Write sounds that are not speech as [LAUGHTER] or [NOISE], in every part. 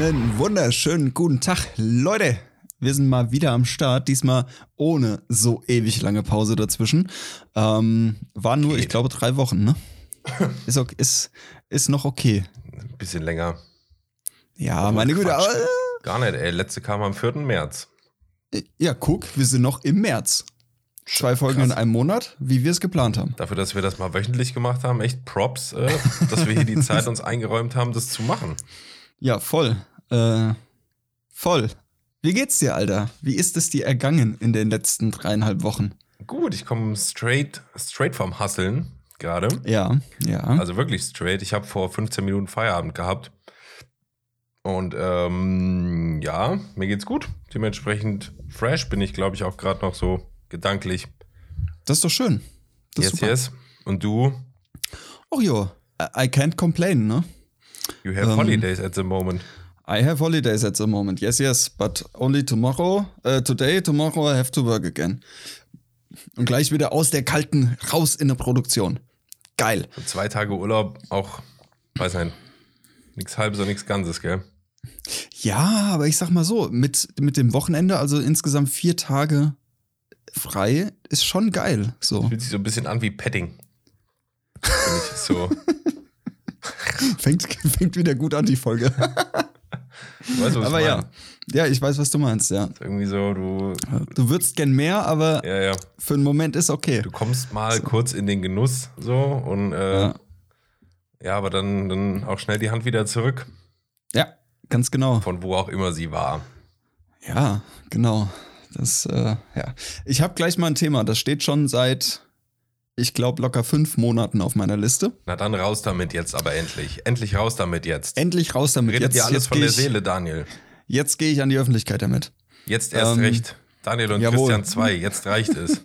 Einen wunderschönen guten Tag, Leute. Wir sind mal wieder am Start, diesmal ohne so ewig lange Pause dazwischen. Ähm, waren nur, Geht. ich glaube, drei Wochen, ne? [LAUGHS] Ist, ok- ist, ist noch okay. Ein bisschen länger. Ja, meine Güte, aber, Gar nicht, ey. Letzte kam am 4. März. äh, ja, guck, wir sind noch im März. Zwei Folgen in krass. einem Monat, wie wir es geplant haben. Dafür, dass wir das mal wöchentlich gemacht haben, echt Props, äh, dass wir hier die [LAUGHS] Zeit uns eingeräumt haben, das zu machen. Ja, voll. Äh, voll. Wie geht's dir, Alter? Wie ist es dir ergangen in den letzten dreieinhalb Wochen? Gut, ich komme straight, straight vom Hasseln gerade. Ja, ja. Also wirklich straight. Ich habe vor 15 Minuten Feierabend gehabt. Und ähm, ja, mir geht's gut. Dementsprechend fresh bin ich, glaube ich, auch gerade noch so gedanklich. das ist doch schön. Das yes, super. yes. Und du? Oh jo, I can't complain, ne? You have Ähm, holidays at the moment. I have holidays at the moment. Yes, yes, but only tomorrow. Uh, today, tomorrow I have to work again. Und gleich wieder aus der kalten raus in der Produktion. Geil. Und zwei Tage Urlaub auch, weiß nicht, nichts halbes und nichts Ganzes, gell? Ja, aber ich sag mal so, mit, mit dem Wochenende, also insgesamt vier Tage frei, ist schon geil. So. Fühlt sich so ein bisschen an wie Petting. So. [LAUGHS] Fängt, fängt wieder gut an, die Folge. [LAUGHS] Weißt, was aber ich ja. Ja, ich weiß, was du meinst, ja. Irgendwie so, du, Du würdest gern mehr, aber ja, ja. für einen Moment ist okay. Du kommst mal kurz in den Genuss so und äh, Ja. ja. aber dann, dann auch schnell die Hand wieder zurück, Ja, ganz genau. von wo auch immer sie war. Ja, genau. Das, äh, ja. Ich habe gleich mal ein Thema. Das steht schon seit, ich glaube, locker fünf Monaten auf meiner Liste. Na dann raus damit jetzt aber endlich. Endlich raus damit jetzt. Endlich raus damit. Redet jetzt dir alles von der Seele, Daniel. Jetzt gehe ich an die Öffentlichkeit damit. Jetzt erst Ähm, recht. Daniel und jawohl. Christian 2, jetzt reicht es.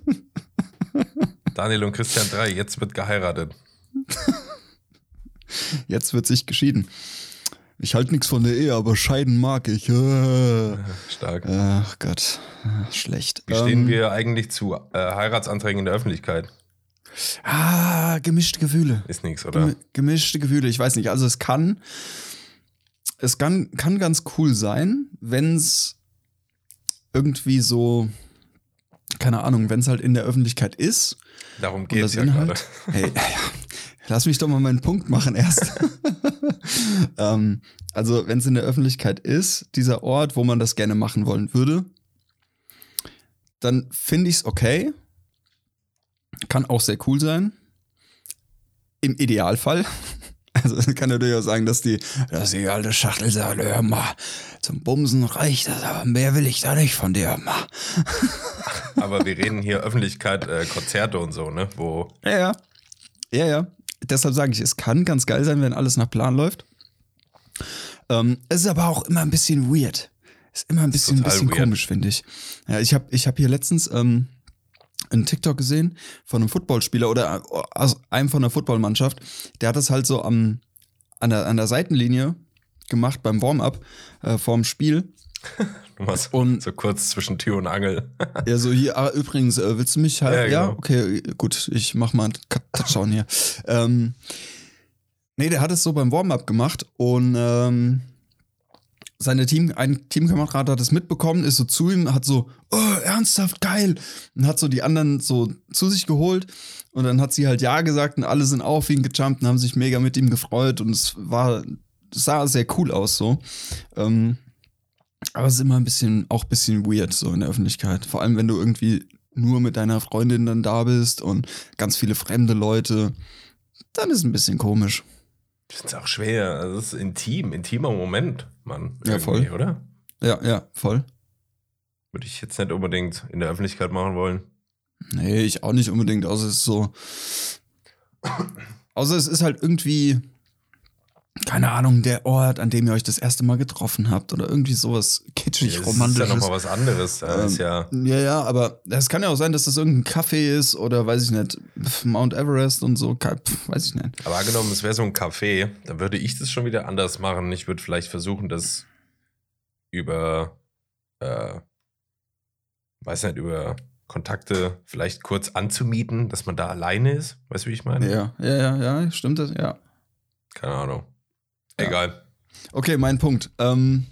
[LAUGHS] Daniel und Christian 3, jetzt wird geheiratet. [LAUGHS] Jetzt wird sich geschieden. Ich halte nichts von der Ehe, aber scheiden mag ich. Äh. [LAUGHS] Stark. Ach Gott, schlecht. Wie stehen Ähm, wir eigentlich zu äh, Heiratsanträgen in der Öffentlichkeit? Ah, gemischte Gefühle. Ist nichts, oder? Gemi- Gemischte Gefühle, ich weiß nicht. Also es kann, es kann, kann ganz cool sein, wenn es irgendwie so, keine Ahnung, wenn es halt in der Öffentlichkeit ist. Darum geht's das ja Inhalt- gerade. [LAUGHS] Hey, lass mich doch mal meinen Punkt machen erst. [LAUGHS] ähm, also wenn es in der Öffentlichkeit ist, dieser Ort, wo man das gerne machen wollen würde, dann finde ich es okay. Kann auch sehr cool sein. Im Idealfall. [LAUGHS] Also kann natürlich auch sagen, dass die, dass die alte Schachtel sagt, hör mal, zum Bumsen reicht das, aber mehr will ich da nicht von dir, hör mal. [LAUGHS] Aber wir reden hier Öffentlichkeit, äh, Konzerte und so, ne? Wo Ja, ja. Ja, ja. Deshalb sage ich, es kann ganz geil sein, wenn alles nach Plan läuft. Ähm, es ist aber auch immer ein bisschen weird. Ist immer ein bisschen, ein bisschen weird. komisch, finde ich. Ja, ich habe ich hab hier letztens ähm, einen TikTok gesehen von einem Footballspieler oder aus einem von der Footballmannschaft. Der hat das halt so am, an, der, an der Seitenlinie gemacht beim Warm-up äh, vorm Spiel. [LAUGHS] du machst Und- so kurz zwischen Tür und Angel. [LAUGHS] Ja, so hier, ah, übrigens, äh, willst du mich halt? Ja, Ja, genau. okay, gut, ich mach mal einen Touchdown hier. ähm, nee, der hat es so beim Warm-up gemacht und ähm, seine Team, ein Teamkamerad hat es mitbekommen, ist so zu ihm, hat so, oh, ernsthaft geil, und hat so die anderen so zu sich geholt und dann hat sie halt Ja gesagt und alle sind auf ihn gejumpt und haben sich mega mit ihm gefreut und es war, sah sehr cool aus so. Ähm, aber es ist immer ein bisschen, auch ein bisschen weird so in der Öffentlichkeit. Vor allem, wenn du irgendwie nur mit deiner Freundin dann da bist und ganz viele fremde Leute, dann ist es ein bisschen komisch. Das ist auch schwer. Das ist intim, intimer Moment, Mann. Ja, voll. Oder? Ja, ja, voll. Würde ich jetzt nicht unbedingt in der Öffentlichkeit machen wollen. Nee, ich auch nicht unbedingt, außer es ist so. Außer es ist halt irgendwie, keine Ahnung, der Ort, an dem ihr euch das erste Mal getroffen habt oder irgendwie sowas kitschig, das ist romantisches. ja nochmal was anderes. Ähm, ist ja, Ja, ja, aber es kann ja auch sein, dass das irgendein Café ist oder weiß ich nicht, Mount Everest und so, ke- pf, weiß ich nicht. aber angenommen, es wäre so ein Café, dann würde ich das schon wieder anders machen. Ich würde vielleicht versuchen, das über, äh, weiß nicht, über Kontakte vielleicht kurz anzumieten, dass man da alleine ist. Weißt du, wie ich meine? Ja, ja, ja, ja, stimmt das? Ja. Keine Ahnung. Ja. Egal. okay, mein Punkt. Ähm,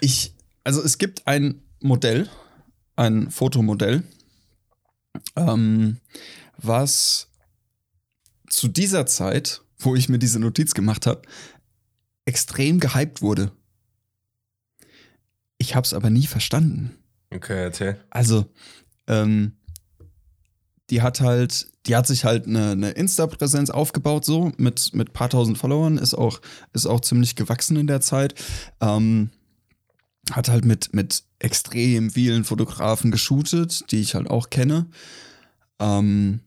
ich, also es gibt ein Modell, ein Fotomodell, ähm, was zu dieser Zeit, wo ich mir diese Notiz gemacht habe, extrem gehypt wurde. Ich habe es aber nie verstanden. Okay, erzähl. Also, ähm, die hat halt, die hat sich halt eine, eine Insta-Präsenz aufgebaut, so mit, mit paar tausend Followern, ist auch, ist auch ziemlich gewachsen in der Zeit. Ähm, hat halt mit, mit extrem vielen Fotografen geshootet, die ich halt auch kenne. Ähm,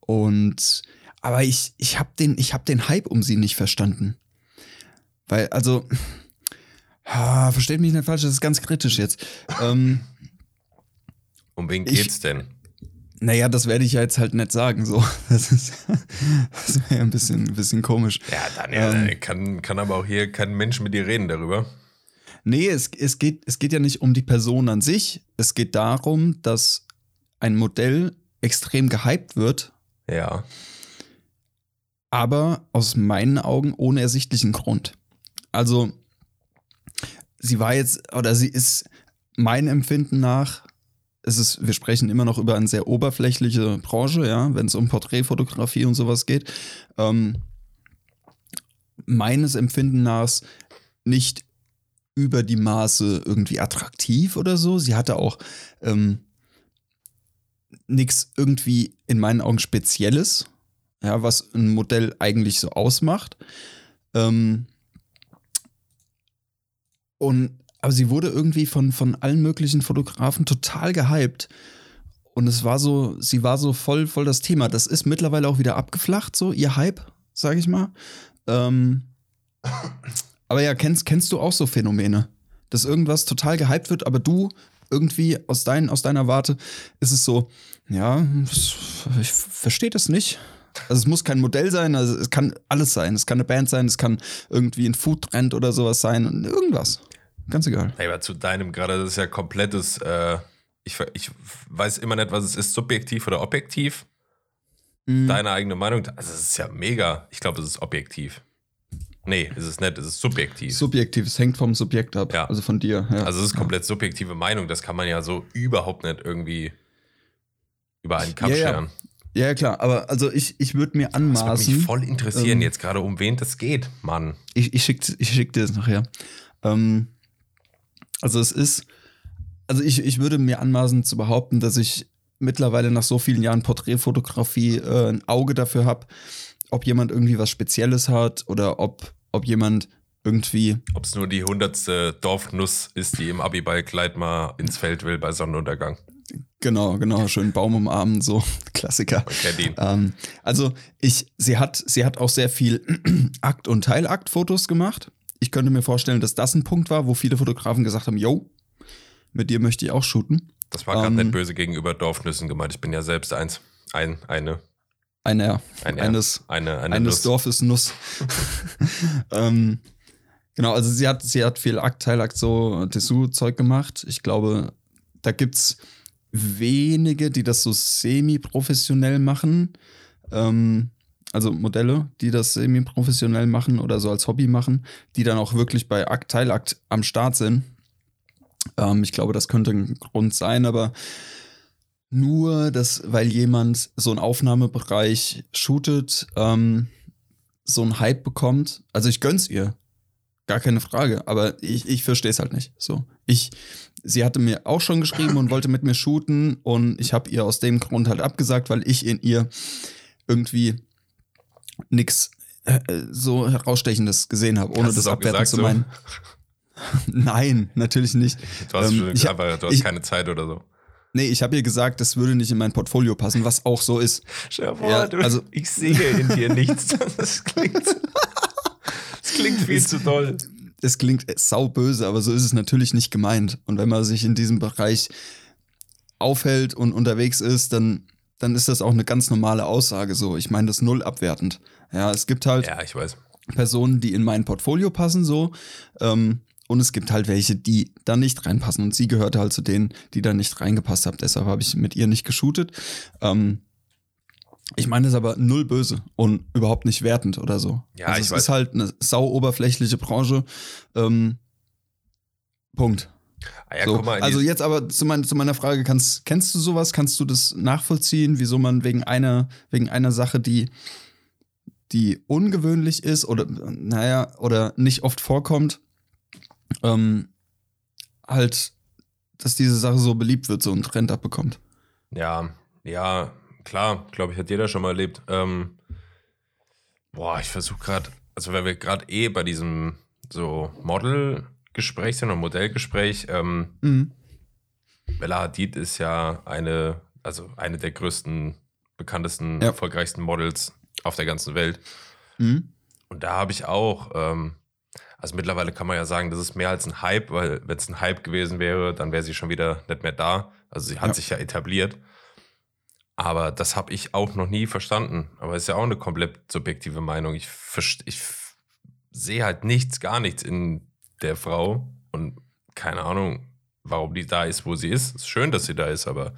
und aber ich, ich habe den, ich hab den Hype um sie nicht verstanden. Weil, also, ah, versteht mich nicht falsch, das ist ganz kritisch jetzt. Ähm, Um wen Ich- geht's denn? Naja, das werde ich ja jetzt halt nicht sagen, so. [LAUGHS] Das ist, das wäre ein bisschen, ein bisschen komisch. Ja, Daniel, Ähm. äh, kann, kann aber auch hier kein Mensch mit dir reden darüber. Nee, es, es, geht, es geht ja nicht um die Person an sich. Es geht darum, dass ein Modell extrem gehypt wird, Ja. aber aus meinen Augen ohne ersichtlichen Grund. Also, sie war jetzt, oder sie ist mein Empfinden nach, es ist, wir sprechen immer noch über eine sehr oberflächliche Branche, ja, wenn es um Porträtfotografie und sowas geht. Ähm, meines Empfinden nach nicht über die Maße irgendwie attraktiv oder so. Sie hatte auch ähm, nichts irgendwie in meinen Augen Spezielles, ja, was ein Modell eigentlich so ausmacht. Ähm, und aber sie wurde irgendwie von, von allen möglichen Fotografen total gehypt. Und es war so, sie war so voll, voll das Thema. Das ist mittlerweile auch wieder abgeflacht, so ihr Hype, sag ich mal. Ähm, aber ja, kennst, kennst du auch so Phänomene, dass irgendwas total gehypt wird, aber du irgendwie aus, dein, aus deiner Warte ist es so, ja, ich verstehe das nicht. Also es muss kein Modell sein, also es kann alles sein. Es kann eine Band sein, es kann irgendwie ein Foodtrend oder sowas sein und irgendwas. Ganz egal. Ey, aber zu deinem gerade, das ist ja komplettes, äh, ich, ich weiß immer nicht, was es ist, subjektiv oder objektiv. Mhm. Deine eigene Meinung, also es ist ja mega. Ich glaube, es ist objektiv. Nee, es ist nicht, es ist subjektiv. Subjektiv, es hängt vom Subjekt ab, Ja. also von dir. Ja. also es ist komplett subjektive Meinung, das kann man ja so überhaupt nicht irgendwie über einen Kamm scheren. ja, klar, aber also ich, ich würde mir Das würde mich anmaßen. voll interessieren ähm, jetzt gerade, um wen das geht, Mann. Ich, ich schicke ich schick dir das nachher. Ähm, also es ist, also ich, ich würde mir anmaßen zu behaupten, dass ich mittlerweile nach so vielen Jahren Porträtfotografie äh, ein Auge dafür habe, ob jemand irgendwie was Spezielles hat oder ob, ob jemand irgendwie, Ob es nur die hundertste Dorfnuss ist, die im Abiballkleid mal ins Feld will bei Sonnenuntergang. genau, genau, schön Baum umarmen, so [LAUGHS] Klassiker. Ihn. Ähm, also ich, sie hat, sie hat auch sehr viel [CLEARS THROAT] Akt- und Teilakt-Fotos gemacht. Ich könnte mir vorstellen, dass das ein Punkt war, wo viele Fotografen gesagt haben, yo, mit dir möchte ich auch shooten. Das war gerade ähm, nicht böse gegenüber Dorfnüssen gemeint. Ich bin ja selbst eins. Ein, eine, Einer, ein, eines, eine, eine eines Nuss. Dorfes Nuss. [LAUGHS] [LAUGHS] ähm, genau, also sie hat, sie hat viel Akt, Teilakt, so Dessous-Zeug gemacht. Ich glaube, da gibt's wenige, die das so semi-professionell machen. Ähm, also Modelle, die das semi-professionell machen oder so als Hobby machen, die dann auch wirklich bei Akt, Teilakt am Start sind. Ähm, ich glaube, das könnte ein Grund sein, aber nur, dass, weil jemand so einen Aufnahmebereich shootet, ähm, so einen Hype bekommt. Also ich gönn's ihr. Gar keine Frage. Aber ich, ich verstehe es halt nicht. So. Ich, sie hatte mir auch schon geschrieben und wollte mit mir shooten und ich habe ihr aus dem Grund halt abgesagt, weil ich in ihr irgendwie nix äh, so herausstechendes gesehen habe, ohne Hast das abwerten zu so? meinen. [LAUGHS] Nein, natürlich nicht. Du hast, Ähm, ich- einfach, du hast ich- keine Zeit oder so. Nee, ich habe ihr gesagt, das würde nicht in mein Portfolio passen, was auch so ist. Dir Ja, du, also- ich sehe in dir [LAUGHS] nichts. Das klingt, das klingt viel zu doll. Es klingt sauböse, aber so ist es natürlich nicht gemeint. Und wenn man sich in diesem Bereich aufhält und unterwegs ist, dann, dann ist das auch eine ganz normale Aussage so. Ich meine das null abwertend. Ja, es gibt halt Ja, ich weiß. Personen, die in mein Portfolio passen, so. Ähm, und es gibt halt welche, die da nicht reinpassen. Und sie gehörte halt zu denen, die da nicht reingepasst haben. Deshalb habe ich mit ihr nicht geshootet. Ähm, Ich meine es aber null böse und überhaupt nicht wertend oder so. Ja, also ich es weiß. ist halt eine sau oberflächliche Branche. Ähm, Punkt. Ah ja, so. mal, also jetzt aber zu, mein, zu meiner Frage, kannst, kennst du sowas? Kannst du das nachvollziehen, wieso man wegen einer, wegen einer Sache, die, die ungewöhnlich ist oder naja, oder nicht oft vorkommt, ähm, halt, dass diese Sache so beliebt wird, so einen Trend abbekommt. Ja, ja, klar, glaube ich, hat jeder schon mal erlebt. Ähm, boah, ich versuche gerade, also wenn wir gerade eh bei diesem so Model-Gespräch sind oder Modellgespräch, ähm, Mhm. Bella Hadid ist ja eine, also eine der größten, bekanntesten, Ja. erfolgreichsten Models auf der ganzen Welt. Mhm. Und da habe ich auch, ähm, also mittlerweile kann man ja sagen, das ist mehr als ein Hype, weil wenn es ein Hype gewesen wäre, dann wäre sie schon wieder nicht mehr da. Also sie hat Ja. sich ja etabliert. Aber das habe ich auch noch nie verstanden. Aber ist ja auch eine komplett subjektive Meinung. Ich, ich sehe halt nichts, gar nichts in der Frau. Und keine Ahnung, warum die da ist, wo sie ist. Ist schön, dass sie da ist, aber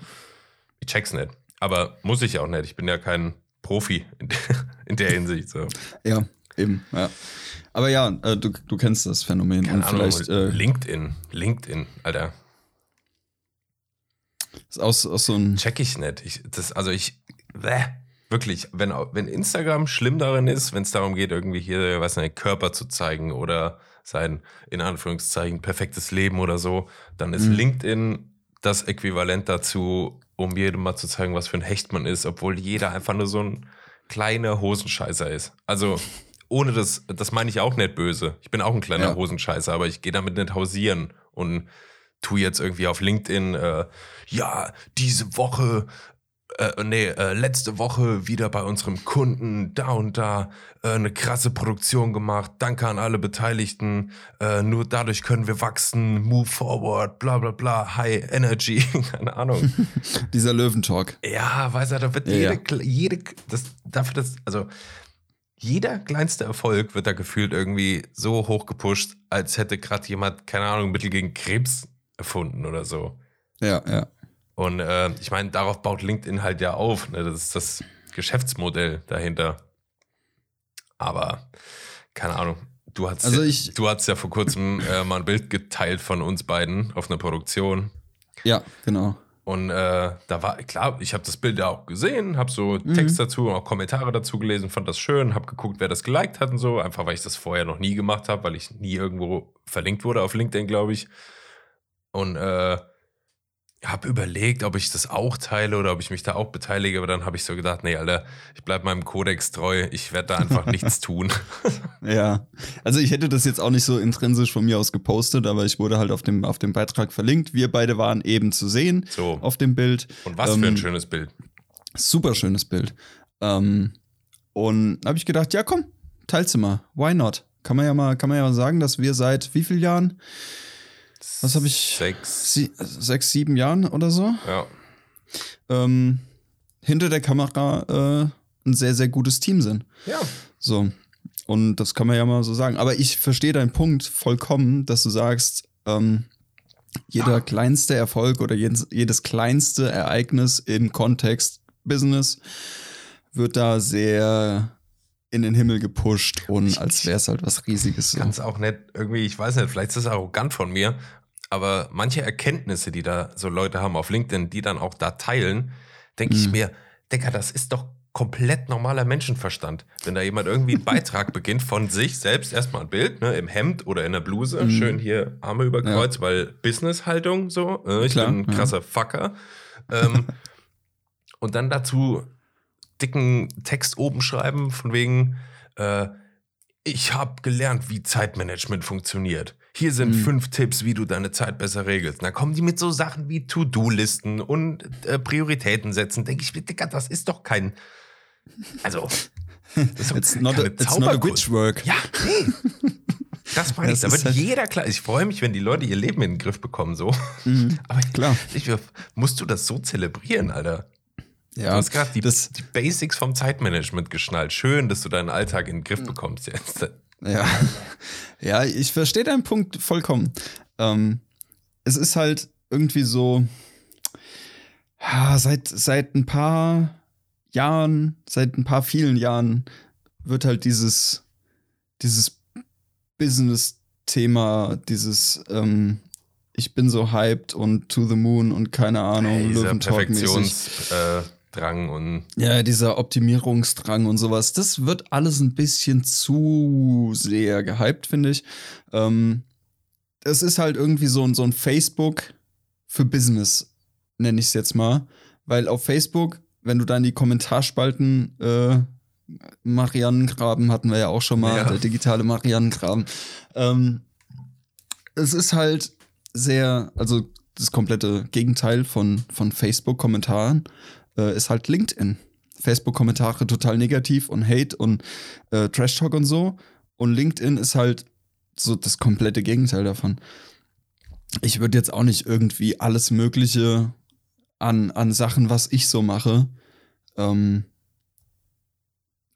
ich check's nicht. Aber muss ich auch nicht. Ich bin ja kein Profi in der, [LAUGHS] in der Hinsicht. So. [LAUGHS] Ja, eben, ja. Aber ja, äh, du, du kennst das Phänomen Keine und Ahnung, vielleicht äh, LinkedIn, LinkedIn, Alter, ist aus, aus so ein. check ich nicht. Ich, das, also ich, bäh, wirklich, wenn, wenn Instagram schlimm darin ist, wenn es darum geht, irgendwie hier, was seinen Körper zu zeigen oder sein, in Anführungszeichen, perfektes Leben oder so, dann ist Mhm. LinkedIn das Äquivalent dazu, um jedem mal zu zeigen, was für ein Hecht man ist, obwohl jeder einfach nur so ein kleiner Hosenscheißer ist. Also, ohne das, das meine ich auch nicht böse. Ich bin auch ein kleiner Ja. Hosenscheißer, aber ich gehe damit nicht hausieren und tu jetzt irgendwie auf LinkedIn, äh, ja, diese Woche, äh, nee, äh, letzte Woche wieder bei unserem Kunden da und da äh, eine krasse Produktion gemacht. Danke an alle Beteiligten. Äh, nur dadurch können wir wachsen. Move forward, bla bla bla, high energy, [LAUGHS] keine Ahnung. [LAUGHS] Dieser Löwentalk. Ja, weiß er, da wird Ja, jede, ja. jede, das, dafür das, also jeder kleinste Erfolg wird da gefühlt irgendwie so hoch gepusht, als hätte gerade jemand, keine Ahnung, Mittel gegen Krebs erfunden oder so. Ja, ja. Und äh, ich meine, darauf baut LinkedIn halt ja auf. Ne? Das ist das Geschäftsmodell dahinter. Aber keine Ahnung. Du hast, Also ja, ich- du hast ja vor kurzem äh, mal ein Bild geteilt von uns beiden auf einer Produktion. Ja, genau. Und äh, da war, klar, ich habe das Bild ja auch gesehen, habe so Mhm. Text dazu, auch Kommentare dazu gelesen, fand das schön, habe geguckt, wer das geliked hat und so, einfach weil ich das vorher noch nie gemacht habe, weil ich nie irgendwo verlinkt wurde auf LinkedIn, glaube ich. Und äh, habe überlegt, ob ich das auch teile oder ob ich mich da auch beteilige, aber dann habe ich so gedacht, nee, Alter, ich bleib meinem Kodex treu, ich werde da einfach [LAUGHS] nichts tun. Ja. Also ich hätte das jetzt auch nicht so intrinsisch von mir aus gepostet, aber ich wurde halt auf dem, auf dem Beitrag verlinkt. Wir beide waren eben zu sehen So. auf dem Bild. Und was für Ähm, ein schönes Bild. Super schönes Bild. Ähm, und habe ich gedacht, ja komm, teilst du mal. Why not? Kann man ja mal, kann man ja mal sagen, dass wir seit wie vielen Jahren? Was habe ich? Sechs. Sie, sechs, sieben Jahren oder so? Ja. Ähm, hinter der Kamera äh, ein sehr, sehr gutes Team sind. Ja. So. Und das kann man ja mal so sagen. Aber ich verstehe deinen Punkt vollkommen, dass du sagst, ähm, jeder kleinste Erfolg oder jedes, jedes kleinste Ereignis im Kontext Business wird da sehr in den Himmel gepusht und als wäre es halt was Riesiges. So. es auch nicht irgendwie, ich weiß nicht, vielleicht ist das arrogant von mir, aber manche Erkenntnisse, die da so Leute haben auf LinkedIn, die dann auch da teilen, denke ich Mhm. mir, Digga, das ist doch komplett normaler Menschenverstand. Wenn da jemand irgendwie einen Beitrag [LAUGHS] beginnt von sich selbst, erstmal ein Bild, ne, im Hemd oder in der Bluse, Mhm. schön hier Arme über Kreuz, weil Business-Haltung so, äh, ich Klar, bin ein ja. krasser Fucker. Ähm, [LAUGHS] und dann dazu dicken Text oben schreiben, von wegen, äh, ich habe gelernt, wie Zeitmanagement funktioniert. Hier sind Mhm. fünf Tipps, wie du deine Zeit besser regelst. Dann kommen die mit so Sachen wie To-Do-Listen und äh, Prioritäten setzen. Denke ich mir, Digga, das ist doch kein. Also, das ist It's not, a, it's not a witch work. Ja, nee. Das [LAUGHS] meine ich. Da wird halt- jeder klar. Ich freue mich, wenn die Leute ihr Leben in den Griff bekommen, so. Mhm, [LAUGHS] Aber klar. ich, musst du das so zelebrieren, Alter? Ja, du hast gerade die, die Basics vom Zeitmanagement geschnallt. Schön, dass du deinen Alltag in den Mhm. Griff bekommst jetzt. Ja, [LAUGHS] ja ich verstehe deinen Punkt vollkommen. Ähm, es ist halt irgendwie so, seit, seit ein paar Jahren, seit ein paar vielen Jahren wird halt dieses, dieses Business-Thema, dieses ähm, ich bin so hyped und to the moon und keine Ahnung, Ey, dieser Löwentalk-mäßig. Perfektionsdrang und Ja, dieser Optimierungsdrang und sowas, das wird alles ein bisschen zu sehr gehypt, finde ich. Ähm, es ist halt irgendwie so, ein- so ein Facebook für Business, nenne ich es jetzt mal. Weil auf Facebook, wenn du da in die Kommentarspalten äh, Marianengraben hatten wir ja auch schon mal, Ja. der digitale Marianengraben. Ähm, es ist halt sehr, also das komplette Gegenteil von, von Facebook-Kommentaren äh, ist halt LinkedIn. Facebook-Kommentare total negativ und Hate und äh, Trash-Talk und so. Und LinkedIn ist halt so das komplette Gegenteil davon. Ich würde jetzt auch nicht irgendwie alles Mögliche an, an Sachen, was ich so mache, ähm,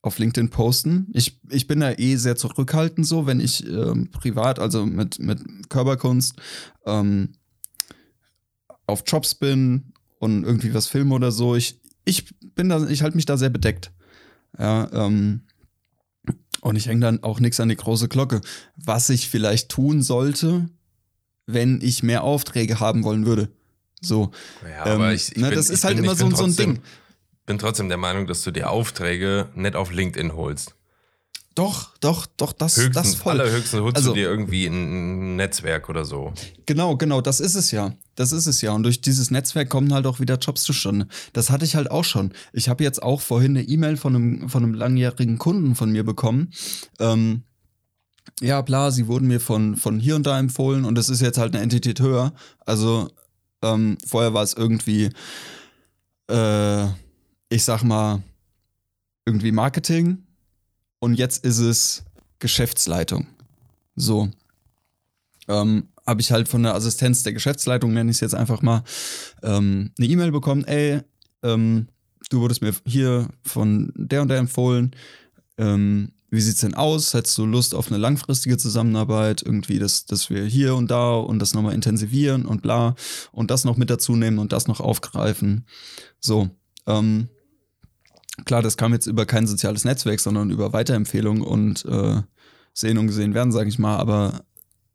auf LinkedIn posten. Ich, ich bin da eh sehr zurückhaltend so, wenn ich ähm, privat, also mit, mit Körperkunst, ähm, auf Jobs bin und irgendwie was filme oder so. Ich, ich bin da, ich halte mich da sehr bedeckt. Ja, ähm, und ich hänge dann auch nichts an die große Glocke. Was ich vielleicht tun sollte, wenn ich mehr Aufträge haben wollen würde. So. ja, Ähm, aber ich, ich ne, bin, das ist halt bin, immer so, bin so ein trotzdem, Ding. bin trotzdem der Meinung, dass du die Aufträge nicht auf LinkedIn holst. Doch, doch, doch, das, das voll. allerhöchstens holst Also- du dir irgendwie ein Netzwerk oder so. Genau, genau, das ist es ja. Das ist es ja. Und durch dieses Netzwerk kommen halt auch wieder Jobs zustande. Das hatte ich halt auch schon. Ich habe jetzt auch vorhin eine E-Mail von einem, von einem langjährigen Kunden von mir bekommen. Ähm, ja, klar, sie wurden mir von, von hier und da empfohlen und das ist jetzt halt eine Entität höher. Also ähm, vorher war es irgendwie, äh, ich sag mal, irgendwie Marketing und jetzt ist es Geschäftsleitung. So ähm, habe ich halt von der Assistenz der Geschäftsleitung, nenne ich es jetzt einfach mal, ähm, eine E-Mail bekommen, ey, ähm, du wurdest mir hier von der und der empfohlen. Ähm, wie sieht's denn aus? Hättest du Lust auf eine langfristige Zusammenarbeit? Irgendwie, dass, dass wir hier und da und das nochmal intensivieren und bla und das noch mit dazu nehmen und das noch aufgreifen. So, ähm, klar, das kam jetzt über kein soziales Netzwerk, sondern über Weiterempfehlung und äh, sehen und gesehen werden, sage ich mal, aber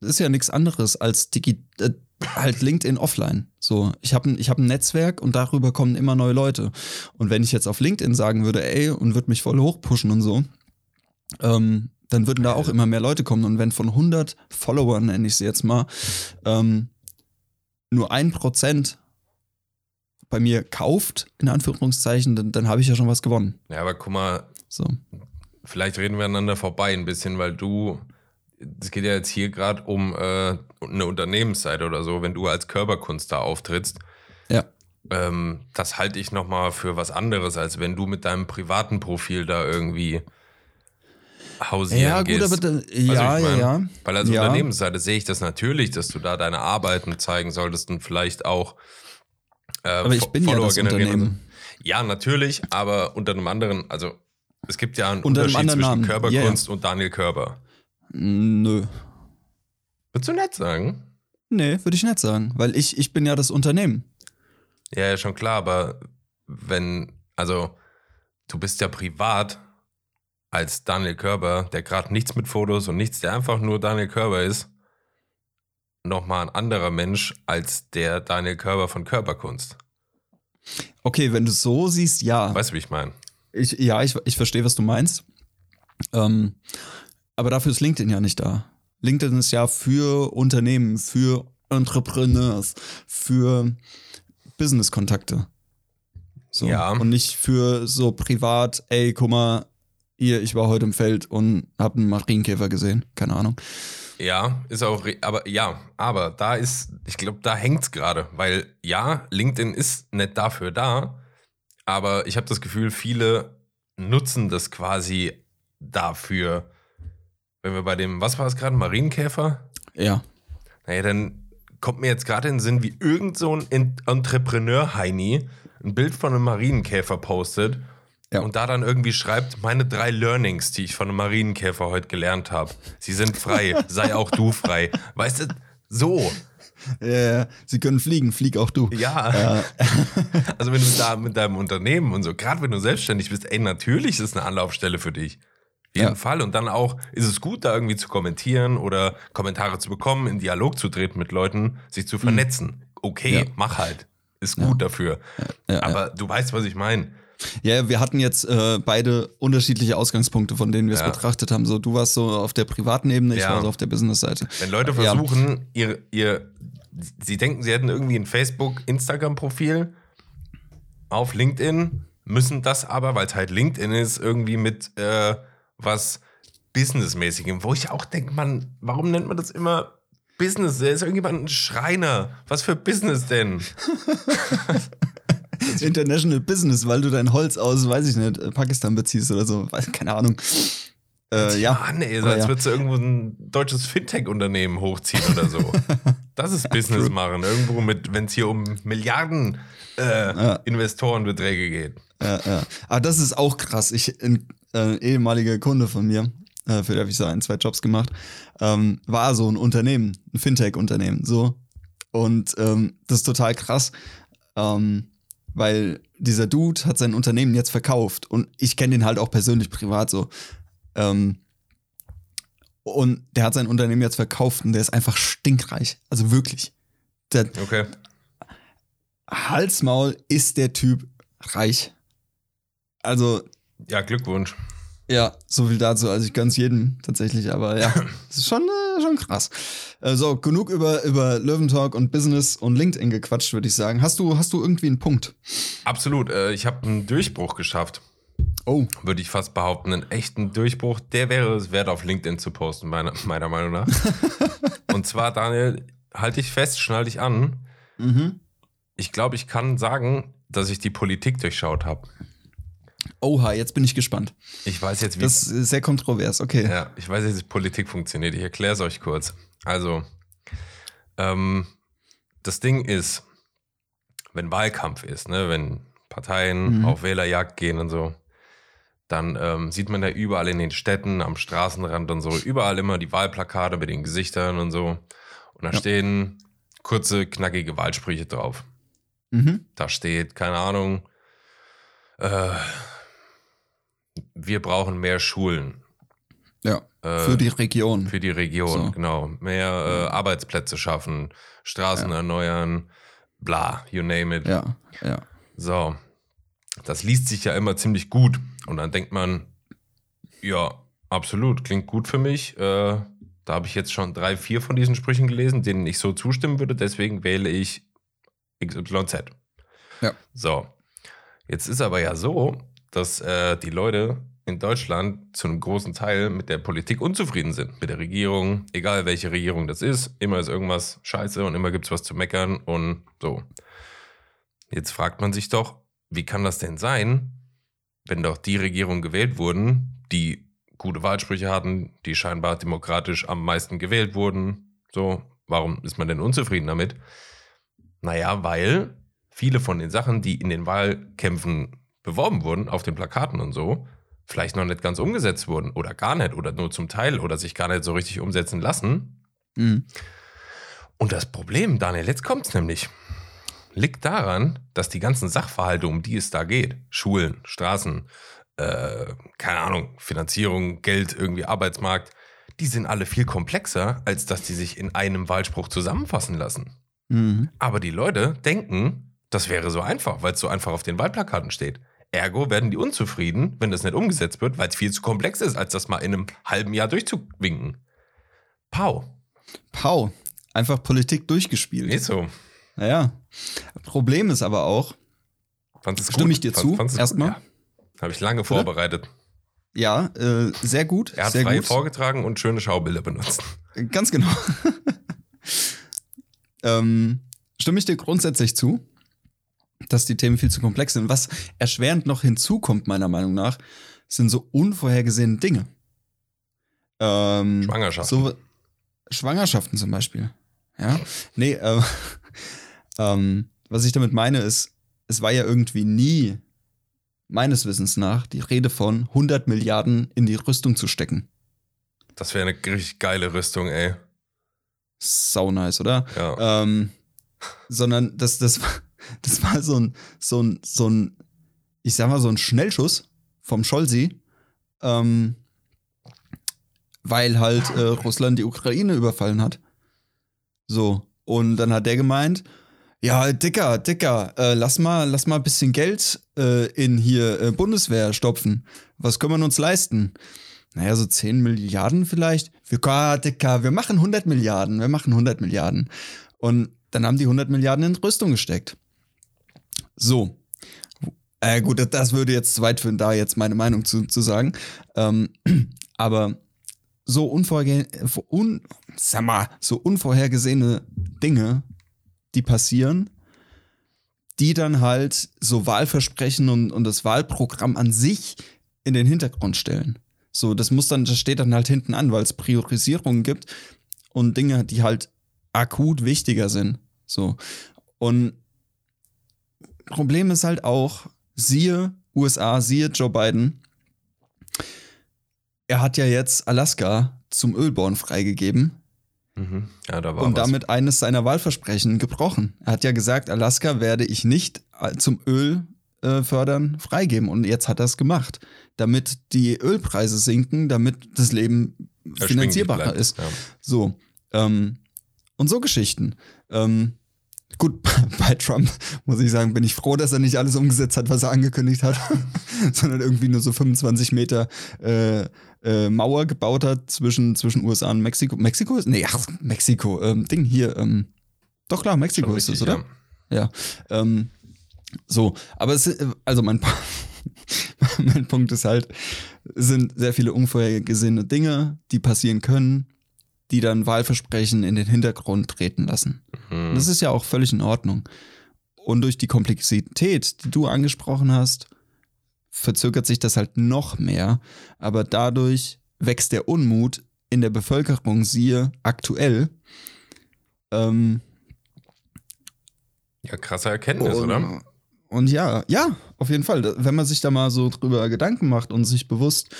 ist ja nichts anderes als Digi äh, halt LinkedIn offline. So, ich habe ein, ich hab ein Netzwerk und darüber kommen immer neue Leute. Und wenn ich jetzt auf LinkedIn sagen würde, ey, und würde mich voll hochpushen und so, ähm, dann würden da auch immer mehr Leute kommen. Und wenn von 100 Followern, nenne ich sie jetzt mal, ähm, nur ein Prozent bei mir kauft, in Anführungszeichen, dann, dann habe ich ja schon was gewonnen. Ja, aber guck mal, So. vielleicht reden wir aneinander vorbei ein bisschen, weil du, es geht ja jetzt hier gerade um äh, eine Unternehmensseite oder so, wenn du als Körperkunst da auftrittst. Ja. Ähm, das halte ich nochmal für was anderes, als wenn du mit deinem privaten Profil da irgendwie hausieren Ja, gut, gehst. aber Weißt du, ja, ich ja, mein? ja. Weil als Ja. Unternehmensseite sehe ich das natürlich, dass du da deine Arbeiten zeigen solltest und vielleicht auch äh, Aber ich bin ja Follower das generieren. Unternehmen. Ja, natürlich, aber unter einem anderen, also es gibt ja einen Unter Unterschied zwischen Namen. Körperkunst und Daniel Körper. Nö. Würdest du nett sagen? Nee, würde ich nicht sagen, weil ich, ich bin ja das Unternehmen. Ja, ja, schon klar, aber wenn, also du bist ja privat als Daniel Körber, der gerade nichts mit Fotos und nichts, der einfach nur Daniel Körber ist, nochmal ein anderer Mensch als der Daniel Körber von Körperkunst. Okay, wenn du es so siehst, ja. Weißt du, wie ich meine? Ich, ja, ich, ich verstehe, was du meinst. Ähm, aber dafür ist LinkedIn ja nicht da. LinkedIn ist ja für Unternehmen, für Entrepreneurs, für Business-Kontakte. So. Ja. Und nicht für so privat, ey, guck mal, hier, ich war heute im Feld und hab einen Marienkäfer gesehen. Keine Ahnung. Ja, ist auch, aber ja, aber da ist, ich glaube, da hängt's gerade, weil ja, LinkedIn ist nicht dafür da, aber ich habe das Gefühl, viele nutzen das quasi dafür. Wenn wir bei dem, was war es gerade, Marienkäfer? Ja. Naja, dann kommt mir jetzt gerade in den Sinn, wie irgend so ein En- Entrepreneur-Heini ein Bild von einem Marienkäfer postet Ja. und da dann irgendwie schreibt, meine drei Learnings, die ich von einem Marienkäfer heute gelernt habe. Sie sind frei, [LAUGHS] sei auch du frei. Weißt du, so. Ja, sie können fliegen, flieg auch du. Ja. Ja. [LAUGHS] Also wenn du da mit deinem Unternehmen und so, gerade wenn du selbstständig bist, ey, natürlich ist es eine Anlaufstelle für dich. Auf jeden Ja. Fall. Und dann auch ist es gut, da irgendwie zu kommentieren oder Kommentare zu bekommen, in Dialog zu treten mit Leuten, sich zu vernetzen. Okay, Mhm. Mach halt. Ist gut dafür. Aber du weißt, was ich meine. Ja, wir hatten jetzt äh, beide unterschiedliche Ausgangspunkte, von denen wir es Ja. betrachtet haben. So, du warst so auf der privaten Ebene, ich Ja. war so auf der Business-Seite. Wenn Leute Ja. versuchen, ihr, ihr, sie denken, sie hätten irgendwie ein Facebook, Instagram-Profil auf LinkedIn, müssen das aber, weil es halt LinkedIn ist, irgendwie mit äh, was Businessmäßigem, wo ich auch denke, man, warum nennt man das immer Business? Da ist irgendjemand ein Schreiner. Was für Business denn? [LAUGHS] International Business, weil du dein Holz aus, weiß ich nicht, Pakistan beziehst oder so, weiß, keine Ahnung. Äh, ja. Mann, ey, so als ja. würdest du irgendwo ein deutsches Fintech-Unternehmen hochziehen oder so. [LAUGHS] Das ist Business machen. Irgendwo mit, wenn es hier um Milliarden äh, Investorenbeträge geht. Ja, ja. Aber das ist auch krass. Ich, ein äh, ehemaliger Kunde von mir, äh, für den habe ich so ein, zwei Jobs gemacht, ähm, war so ein Unternehmen, ein Fintech-Unternehmen, so. Und ähm, das ist total krass, ähm, weil dieser Dude hat sein Unternehmen jetzt verkauft und ich kenne den halt auch persönlich privat so. Ähm, und der hat sein Unternehmen jetzt verkauft und der ist einfach stinkreich. Also wirklich. Der, Okay. Halsmaul ist der Typ reich. Also, Ja, Glückwunsch. ja, so viel dazu. Also ich gönn's jedem tatsächlich, aber ja, [LAUGHS] das ist schon, äh, schon krass. Äh, so, genug über, über Löwentalk und Business und LinkedIn gequatscht, würde ich sagen. Hast du, hast du irgendwie einen Punkt? Absolut. Äh, ich habe einen Durchbruch geschafft, Oh, würde ich fast behaupten. Einen echten Durchbruch. Der wäre es wert, auf LinkedIn zu posten, meiner, [LAUGHS] meiner Meinung nach. [LAUGHS] Und zwar, Daniel, halte ich fest, schnall dich an. mhm. Ich glaube, ich kann sagen, dass ich die Politik durchschaut habe. Oha, jetzt bin ich gespannt. Ich weiß jetzt, wie Das ist sehr kontrovers, okay. Ja, ich weiß jetzt, wie Politik funktioniert. Ich erkläre es euch kurz. Also, ähm, das Ding ist, wenn Wahlkampf ist, ne, wenn Parteien Mhm. auf Wählerjagd gehen und so, dann ähm, sieht man ja überall in den Städten, am Straßenrand und so, überall immer die Wahlplakate mit den Gesichtern und so. Und da Ja. stehen kurze, knackige Wahlsprüche drauf. Mhm. Da steht, keine Ahnung, äh, wir brauchen mehr Schulen. Ja, Äh, für die Region. für die Region, So. genau. Mehr äh, Arbeitsplätze schaffen, Straßen Ja. erneuern, bla, you name it. ja, ja. So. Das liest sich ja immer ziemlich gut. Und dann denkt man, ja, absolut, klingt gut für mich. Äh, da habe ich jetzt schon drei, vier von diesen Sprüchen gelesen, denen ich so zustimmen würde. Deswegen wähle ich XYZ. Ja. So. Jetzt ist aber ja so, dass äh, die Leute in Deutschland zu einem großen Teil mit der Politik unzufrieden sind. Mit der Regierung, egal welche Regierung das ist. Immer ist irgendwas scheiße und immer gibt es was zu meckern und so. Jetzt fragt man sich doch, wie kann das denn sein, wenn doch die Regierungen gewählt wurden, die gute Wahlsprüche hatten, die scheinbar demokratisch am meisten gewählt wurden? So, warum ist man denn unzufrieden damit? Naja, weil viele von den Sachen, die in den Wahlkämpfen beworben wurden, auf den Plakaten und so, vielleicht noch nicht ganz umgesetzt wurden oder gar nicht oder nur zum Teil oder sich gar nicht so richtig umsetzen lassen. Mhm. Und das Problem, Daniel, jetzt kommt's nämlich, liegt daran, dass die ganzen Sachverhalte, um die es da geht, Schulen, Straßen, äh, keine Ahnung, Finanzierung, Geld, irgendwie Arbeitsmarkt, die sind alle viel komplexer, als dass die sich in einem Wahlspruch zusammenfassen lassen. Mhm. Aber die Leute denken, das wäre so einfach, weil es so einfach auf den Wahlplakaten steht. Ergo werden die unzufrieden, wenn das nicht umgesetzt wird, weil es viel zu komplex ist, als das mal in einem halben Jahr durchzuwinken. Pau. Pau. Einfach Politik durchgespielt. Ist so. Naja. Problem ist aber auch, Fandest Stimme gut? ich dir Fand- zu, erstmal? Ja. Habe ich lange vorbereitet. ja, äh, sehr gut. Er hat sehr frei gut. vorgetragen und schöne Schaubilder benutzt. Ganz genau. [LAUGHS] ähm, stimme ich dir grundsätzlich zu, dass die Themen viel zu komplex sind. Was erschwerend noch hinzukommt, meiner Meinung nach, sind so unvorhergesehene Dinge. Ähm, Schwangerschaft. So, Schwangerschaften zum Beispiel. Ja. Nee, äh, [LAUGHS] ähm, was ich damit meine ist, es war ja irgendwie nie, meines Wissens nach, die Rede von 100 Milliarden in die Rüstung zu stecken. Das wäre eine richtig geile Rüstung, ey. sau nice, oder? Ja. Ähm, sondern das, das, das war so ein, so ein, so ein, ich sag mal, so ein Schnellschuss vom Scholzi, ähm, weil halt äh, Russland die Ukraine überfallen hat. So. Und dann hat der gemeint, ja, Dicker, Dicker, äh, lass mal, lass mal ein bisschen Geld äh, in hier äh, Bundeswehr stopfen. Was können wir uns leisten? Naja, so 10 Milliarden vielleicht. Wir, ah, Dicker, wir machen 100 Milliarden, wir machen 100 Milliarden. Und dann haben die 100 Milliarden in Rüstung gesteckt. So. Äh, gut, das würde jetzt zu weit führen, da jetzt meine Meinung zu, zu sagen. Ähm, [CLEARS THROAT] aber so, unvorge un sag mal, so unvorhergesehene Dinge, die passieren, die dann halt so Wahlversprechen und, und das Wahlprogramm an sich in den Hintergrund stellen. So, das muss dann, das steht dann halt hinten an, weil es Priorisierungen gibt und Dinge, die halt akut wichtiger sind. So. Und Problem ist halt auch, siehe USA, siehe Joe Biden, er hat ja jetzt Alaska zum Ölborn freigegeben Mhm. Ja, da war und was. damit eines seiner Wahlversprechen gebrochen. Er hat ja gesagt, Alaska werde ich nicht äh, zum Öl äh, fördern freigeben. Und jetzt hat er es gemacht, damit die Ölpreise sinken, damit das Leben finanzierbarer ist. Ja. So. Ähm, und so Geschichten. Ähm, gut, [LAUGHS] bei Trump muss ich sagen, bin ich froh, dass er nicht alles umgesetzt hat, was er angekündigt hat, [LAUGHS] sondern irgendwie nur so 25 Meter äh, äh, Mauer gebaut hat zwischen, zwischen USA und Mexiko. Mexiko ist? Nee, ach, Mexiko. Ähm, Ding hier. Ähm, doch klar, Mexiko Schon ist es, richtig, oder? ja. Ja. Ähm, so, aber es, also mein, [LAUGHS] mein Punkt ist halt, es sind sehr viele unvorhergesehene Dinge, die passieren können, die dann Wahlversprechen in den Hintergrund treten lassen. Mhm. Das ist ja auch völlig in Ordnung. Und durch die Komplexität, die du angesprochen hast, verzögert sich das halt noch mehr. Aber dadurch wächst der Unmut in der Bevölkerung, siehe aktuell. Ähm, ja, krasse Erkenntnis, und, oder? Und ja, ja, auf jeden Fall. Wenn man sich da mal so drüber Gedanken macht und sich bewusst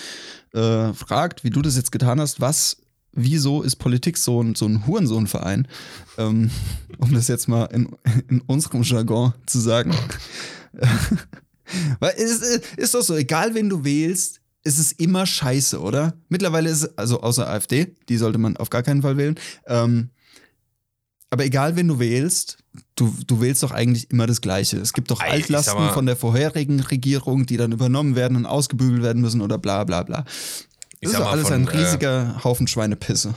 äh, fragt, wie du das jetzt getan hast, was, wieso ist Politik so ein, so ein Hurensohnverein, ähm, um das jetzt mal in, in unserem Jargon zu sagen. [LAUGHS] Weil es ist, ist doch so, egal wen du wählst, ist es immer scheiße, oder? Mittlerweile ist es, also außer AfD, die sollte man auf gar keinen Fall wählen. Ähm, aber egal wen du wählst, du, du wählst doch eigentlich immer das Gleiche. Es gibt doch Altlasten mal- von der vorherigen Regierung, die dann übernommen werden und ausgebügelt werden müssen oder bla bla bla. Das ist mal alles von, ein äh, riesiger Haufen Schweinepisse.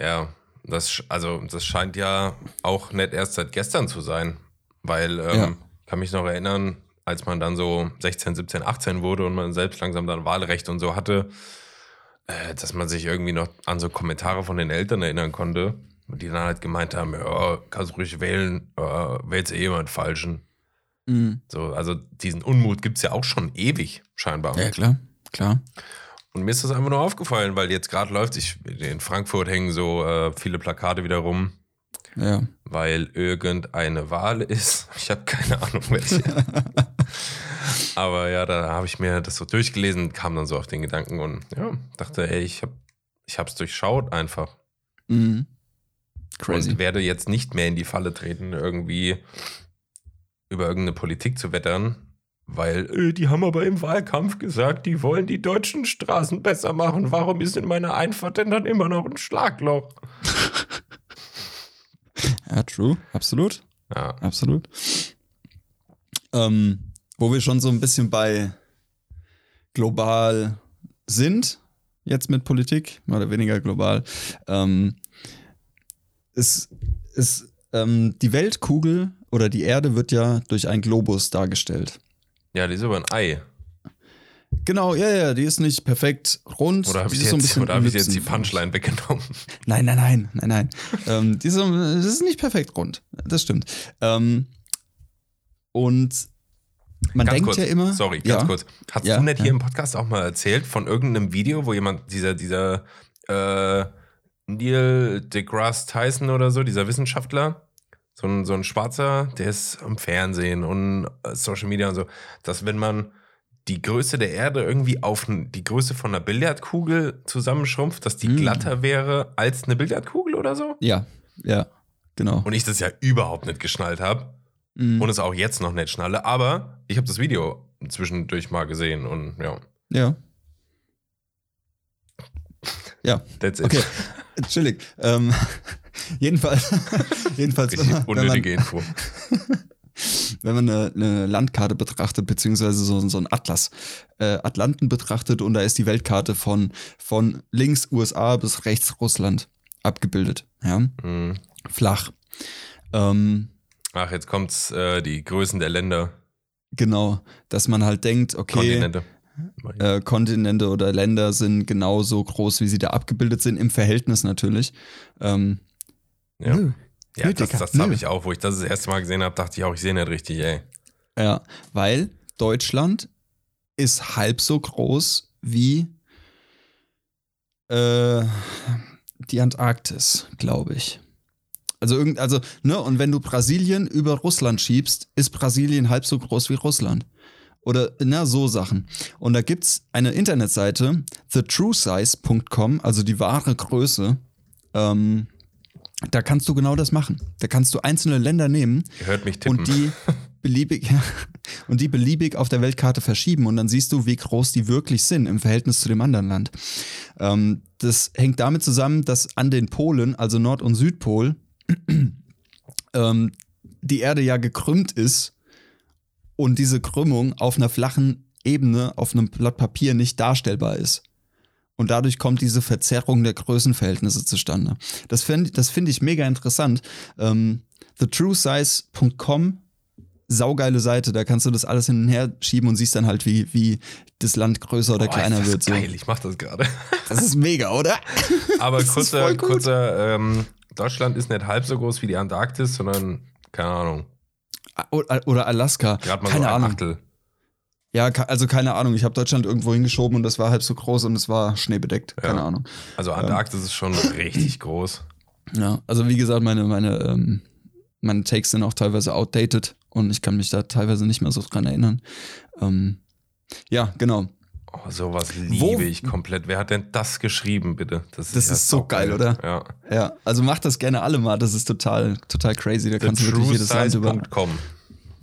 Ja, das, also, das scheint ja auch nicht erst seit gestern zu sein, weil ähm, Ja. ich kann mich noch erinnern, als man dann so 16, 17, 18 wurde und man selbst langsam dann Wahlrecht und so hatte, äh, dass man sich irgendwie noch an so Kommentare von den Eltern erinnern konnte, die dann halt gemeint haben, ja, kannst ruhig wählen, äh, wählst eh jemand Falschen. Mhm. So, also diesen Unmut gibt es ja auch schon ewig, scheinbar. Ja, klar, klar. Und mir ist das einfach nur aufgefallen, weil jetzt gerade läuft, ich, in Frankfurt hängen so äh, viele Plakate wieder rum, Ja. weil irgendeine Wahl ist. [LAUGHS] Ich habe keine Ahnung, welche. [LAUGHS] Aber ja, da habe ich mir das so durchgelesen, kam dann so auf den Gedanken und ja, dachte, ey, ich habe ich hab's durchschaut einfach. Mhm. Crazy. Und werde jetzt nicht mehr in die Falle treten, irgendwie über irgendeine Politik zu wettern, weil äh, die haben aber im Wahlkampf gesagt, die wollen die deutschen Straßen besser machen. Warum ist in meiner Einfahrt denn dann immer noch ein Schlagloch? [LAUGHS] Ja, true. Absolut. Ja, Absolut. Ähm, wo wir schon so ein bisschen bei global sind, jetzt mit Politik, mehr oder weniger global, ähm, ist, ist ähm, die Weltkugel oder die Erde wird ja durch einen Globus dargestellt. Ja die ist aber ein Ei. Genau, ja, ja, die ist nicht perfekt rund. Oder habe ich, so ein jetzt, bisschen oder hab ich jetzt die. Punchline weggenommen? [LAUGHS] Nein, nein, nein, nein, nein. ähm, die ist, so- das ist nicht perfekt rund. Das stimmt. Ähm, und man Ganz denkt kurz, ja immer. Sorry, ganz ja, kurz. Hast Ja, du nicht ja. hier im Podcast auch mal erzählt von irgendeinem Video, wo jemand, dieser, dieser äh, Neil deGrasse Tyson oder so, dieser Wissenschaftler, so ein, so ein Schwarzer, der ist am Fernsehen und äh, Social Media und so, dass wenn man die Größe der Erde irgendwie auf die Größe von einer Billardkugel zusammenschrumpft, dass die Mm. glatter wäre als eine Billardkugel oder so? Ja, Ja, genau. Und ich das ja überhaupt nicht geschnallt habe Mhm. und es auch jetzt noch nicht schnalle. Aber ich habe das Video zwischendurch mal gesehen und ja, Ja. [LAUGHS] Ja, that's it. okay. [LAUGHS] Chillig. Ähm, [LAUGHS] jedenfalls, [LAUGHS] jedenfalls wenn Richtig man, wenn man, unnötige Info. [LAUGHS] wenn man eine, eine Landkarte betrachtet, beziehungsweise so, so ein Atlas, äh, Atlanten betrachtet und da ist die Weltkarte von, von links USA bis rechts Russland abgebildet. Ja, Mhm. flach. Ähm, Ach, jetzt kommt's, äh, die Größen der Länder, genau, dass man halt denkt, okay, Kontinente. äh, Kontinente oder Länder sind genauso groß, wie sie da abgebildet sind, im Verhältnis natürlich. Ähm, Ja. nö. Ja, Nö, das, das habe ich auch, wo ich das das erste Mal gesehen habe, dachte ich auch, ich sehe nicht richtig, ey. Ja, weil Deutschland ist halb so groß wie äh, die Antarktis, glaube ich. Also irgend, also, ne, und wenn du Brasilien über Russland schiebst, ist Brasilien halb so groß wie Russland. Oder, na, so Sachen. Und da gibt's eine Internetseite, thetruesize.com, also die wahre Größe. Ähm, da kannst du genau das machen. Da kannst du einzelne Länder nehmen Ihr hört mich tippen. und die beliebig [LAUGHS] und die beliebig auf der Weltkarte verschieben und dann siehst du, wie groß die wirklich sind im Verhältnis zu dem anderen Land. Ähm, das hängt damit zusammen, dass an den Polen, also Nord- und Südpol, [CLEARS THROAT] ähm, die Erde ja gekrümmt ist und diese Krümmung auf einer flachen Ebene, auf einem Blatt Papier nicht darstellbar ist. Und dadurch kommt diese Verzerrung der Größenverhältnisse zustande. Das finde das find ich mega interessant. Ähm, TheTrueSize.com, saugeile Seite, da kannst du das alles hin und her schieben und siehst dann halt, wie, wie das Land größer oder Boah, kleiner ist das wird. So. Geil, ich mach das gerade. [LAUGHS] Das ist mega, oder? [LAUGHS] Aber Das kurzer, kurzer, ähm, Deutschland ist nicht halb so groß wie die Antarktis, sondern, keine Ahnung, Oder, oder Alaska. gerade mal Keine so ein Ahnung. Achtel. Ja, also keine Ahnung. Ich habe Deutschland irgendwo hingeschoben und das war halb so groß und es war schneebedeckt. Keine Ja. Ahnung. Also Antarktis ist schon richtig groß. Ja, also wie gesagt, meine, meine, ähm, meine Takes sind auch teilweise outdated und ich kann mich da teilweise nicht mehr so dran erinnern. Ähm, ja, genau. Oh, sowas liebe Wo- ich komplett. Wer hat denn das geschrieben, bitte? Das ja ist so geil, oder? Ja. Ja, also macht das gerne alle mal. Das ist total, total crazy. Da kannst du wirklich jedes Land über.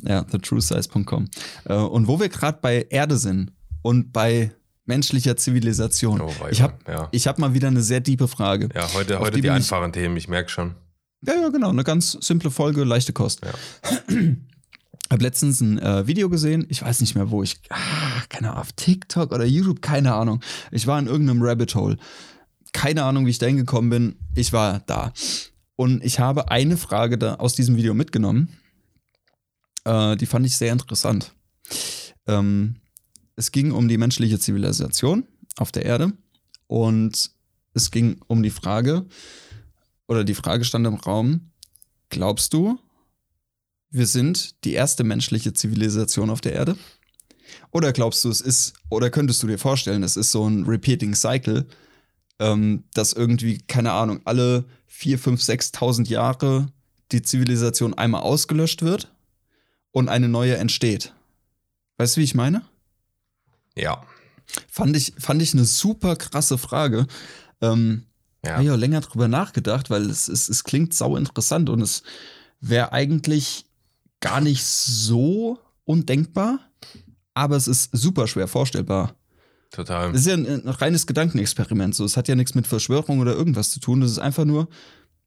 Ja, thetruesize.com. Äh, und wo wir gerade bei Erde sind und bei menschlicher Zivilisation. Oh, ich habe ja. ich hab mal wieder eine sehr tiefe Frage. Ja, heute, heute die die, einfachen Themen, ich merke schon. Ja, ja, genau. Eine ganz simple Folge, leichte Kost. Ja. Hab letztens ein äh, Video gesehen, ich weiß nicht mehr wo, ich, ah, keine Ahnung, auf TikTok oder YouTube, keine Ahnung. Ich war in irgendeinem Rabbit Hole. Keine Ahnung, wie ich da hingekommen bin. Ich war da. Und ich habe eine Frage da aus diesem Video mitgenommen. Äh, die fand ich sehr interessant. Ähm, es ging um die menschliche Zivilisation auf der Erde und es ging um die Frage, oder die Frage stand im Raum, glaubst du, wir sind die erste menschliche Zivilisation auf der Erde? Oder glaubst du, es ist, oder könntest du dir vorstellen, es ist so ein repeating cycle, ähm, dass irgendwie, keine Ahnung, alle 4, 5, 6.000 Jahre die Zivilisation einmal ausgelöscht wird und eine neue entsteht? Weißt du, wie ich meine? Ja. Fand ich, fand ich eine super krasse Frage. Ähm, Ja. habe ich auch länger drüber nachgedacht, weil es, es, es klingt sau interessant und es wäre eigentlich gar nicht so undenkbar, aber es ist super schwer vorstellbar. Total. Es ist ja ein, ein reines Gedankenexperiment. So, es hat ja nichts mit Verschwörung oder irgendwas zu tun. Es ist einfach nur,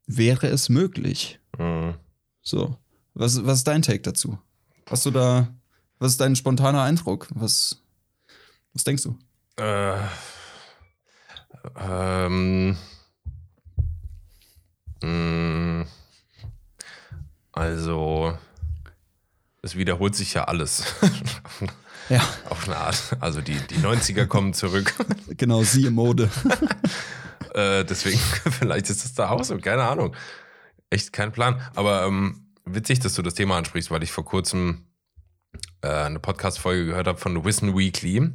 wäre es möglich? Mhm. So. Was, was ist dein Take dazu? Hast du da, was ist dein spontaner Eindruck? Was, was denkst du? Äh, ähm, mh, also, es wiederholt sich ja alles. [LAUGHS] Ja, Auf eine Art. Also die, die 90er kommen zurück. [LAUGHS] genau, siehe Mode. [LAUGHS] äh, deswegen, vielleicht ist das da auch so, keine Ahnung. Echt kein Plan. Aber ähm, witzig, dass du das Thema ansprichst, weil ich vor kurzem äh, eine Podcast-Folge gehört habe von Wissen Weekly.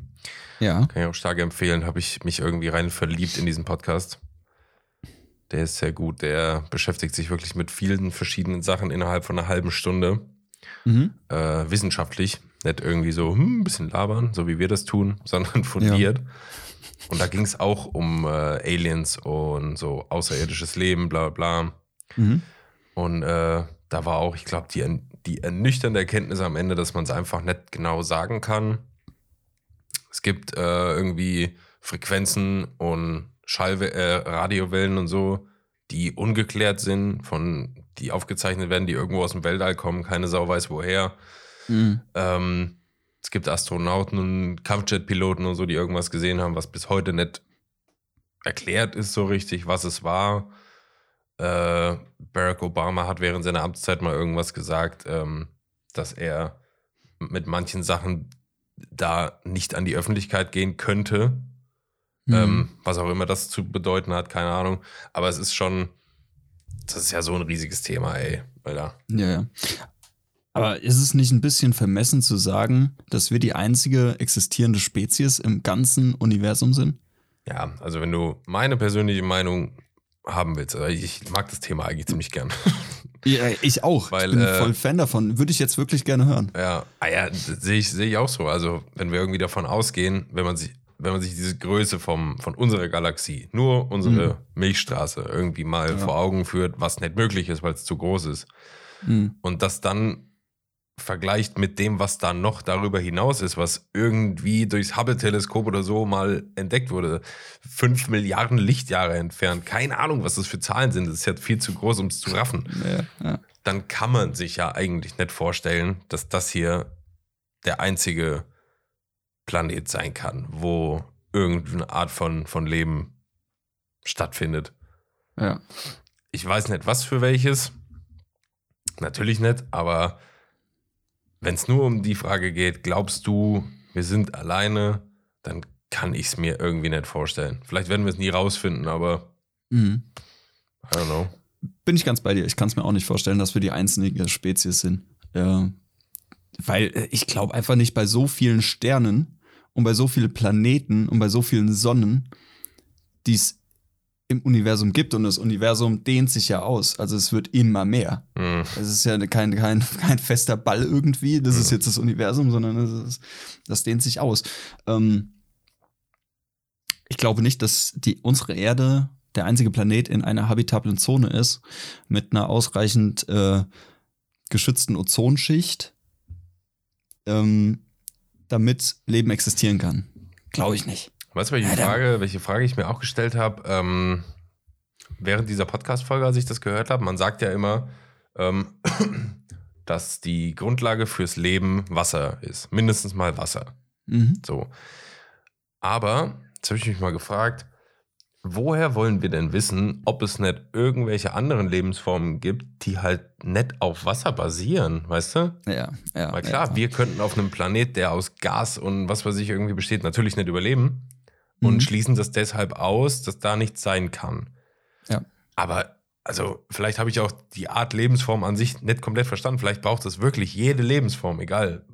Ja. Kann ich auch stark empfehlen, habe ich mich irgendwie rein verliebt in diesen Podcast. Der ist sehr gut, der beschäftigt sich wirklich mit vielen verschiedenen Sachen innerhalb von einer halben Stunde. Mhm. Äh, wissenschaftlich, nicht irgendwie so hm, ein bisschen labern, so wie wir das tun, [LAUGHS] sondern fundiert. Und da ging es auch um äh, Aliens und so außerirdisches Leben, bla bla. bla. Mhm. Und äh, da war auch, ich glaube, die, die ernüchternde Erkenntnis am Ende, dass man es einfach nicht genau sagen kann. Es gibt äh, irgendwie Frequenzen und Schall äh, Radiowellen und so, die ungeklärt sind, von die aufgezeichnet werden, die irgendwo aus dem Weltall kommen, keine Sau weiß woher. Mhm. Ähm, es gibt Astronauten und Kampfjetpiloten und so, die irgendwas gesehen haben, was bis heute nicht erklärt ist so richtig, was es war. Äh, Barack Obama hat während seiner Amtszeit mal irgendwas gesagt, ähm, dass er mit manchen Sachen da nicht an die Öffentlichkeit gehen könnte. Mhm. Ähm, was auch immer das zu bedeuten hat, keine Ahnung. Aber es ist schon, das ist ja so ein riesiges Thema, ey, Alter. Ja, ja. Aber ist es nicht ein bisschen vermessen zu sagen, dass wir die einzige existierende Spezies im ganzen Universum sind? Ja, also wenn du meine persönliche Meinung haben willst, also ich mag das Thema eigentlich ziemlich gern. [LAUGHS] Ja, ich auch. Weil, ich bin äh, voll Fan davon. Würde ich jetzt wirklich gerne hören. Ja, ah ja, sehe ich, sehe ich auch so. Also, wenn wir irgendwie davon ausgehen, wenn man sich, wenn man sich diese Größe vom, von unserer Galaxie, nur unsere Milchstraße, irgendwie mal Ja. vor Augen führt, was nicht möglich ist, weil es zu groß ist. Mhm. Und das dann vergleicht mit dem, was da noch darüber hinaus ist, was irgendwie durchs Hubble-Teleskop oder so mal entdeckt wurde. Fünf Milliarden Lichtjahre entfernt. Keine Ahnung, was das für Zahlen sind. Das ist ja viel zu groß, um es zu raffen Ja, ja. dann kann man sich ja eigentlich nicht vorstellen, dass das hier der einzige Planet sein kann, wo irgendeine Art von, von Leben stattfindet. ja. Ich weiß nicht, was für welches. Natürlich nicht, aber wenn es nur um die Frage geht, glaubst du, wir sind alleine, dann kann ich es mir irgendwie nicht vorstellen. Vielleicht werden wir es nie rausfinden, aber Mhm. I don't know. Bin ich ganz bei dir. Ich kann es mir auch nicht vorstellen, dass wir die einzige Spezies sind. Ja. Weil äh, ich glaube einfach nicht bei so vielen Sternen und bei so vielen Planeten und bei so vielen Sonnen, die es im Universum gibt. Und das Universum dehnt sich ja aus. Also es wird immer mehr. Hm. Es ist ja kein, kein, kein fester Ball irgendwie. Das ist Ja. jetzt das Universum, sondern es ist, das dehnt sich aus. Ähm, ich glaube nicht, dass die, unsere Erde der einzige Planet in einer habitablen Zone ist, mit einer ausreichend äh, geschützten Ozonschicht, ähm, damit Leben existieren kann. Glaube ich nicht. Weißt du, welche Frage, welche Frage ich mir auch gestellt habe? Ähm, während dieser Podcast-Folge, als ich das gehört habe, man sagt ja immer, ähm, [CLEARS THROAT] dass die Grundlage fürs Leben Wasser ist. Mindestens mal Wasser. Mhm. So. Aber, jetzt habe ich mich mal gefragt, woher wollen wir denn wissen, ob es nicht irgendwelche anderen Lebensformen gibt, die halt nicht auf Wasser basieren, weißt du? Ja, ja. Weil klar, ja. wir könnten auf einem Planet, der aus Gas und was weiß ich irgendwie besteht, natürlich nicht überleben und Mhm. schließen das deshalb aus, dass da nichts sein kann. Ja. Aber, also, vielleicht habe ich auch die Art Lebensform an sich nicht komplett verstanden. Vielleicht braucht es wirklich jede Lebensform, egal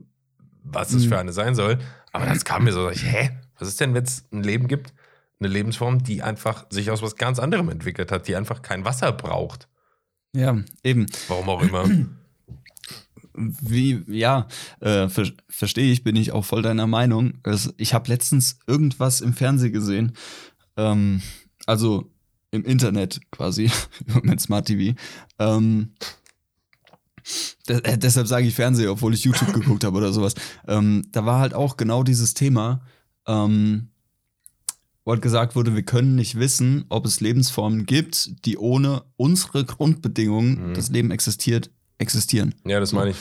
was es Mhm. für eine sein soll. Aber das kam mir so, ich, hä? Was ist denn, wenn es ein Leben gibt, eine Lebensform, die einfach sich aus was ganz anderem entwickelt hat, die einfach kein Wasser braucht? ja, eben. Warum auch immer. Wie, ja, äh, ver verstehe ich, bin ich auch voll deiner Meinung. Es, ich habe letztens irgendwas im Fernsehen gesehen, ähm, also im Internet quasi, [LAUGHS] mit Smart TV. Ähm, äh, deshalb sage ich Fernsehen, obwohl ich YouTube geguckt habe oder sowas. Ähm, da war halt auch genau dieses Thema, ähm, wo halt gesagt wurde, wir können nicht wissen, ob es Lebensformen gibt, die ohne unsere Grundbedingungen, Mhm. das Leben existiert, existieren. ja, das meine ich.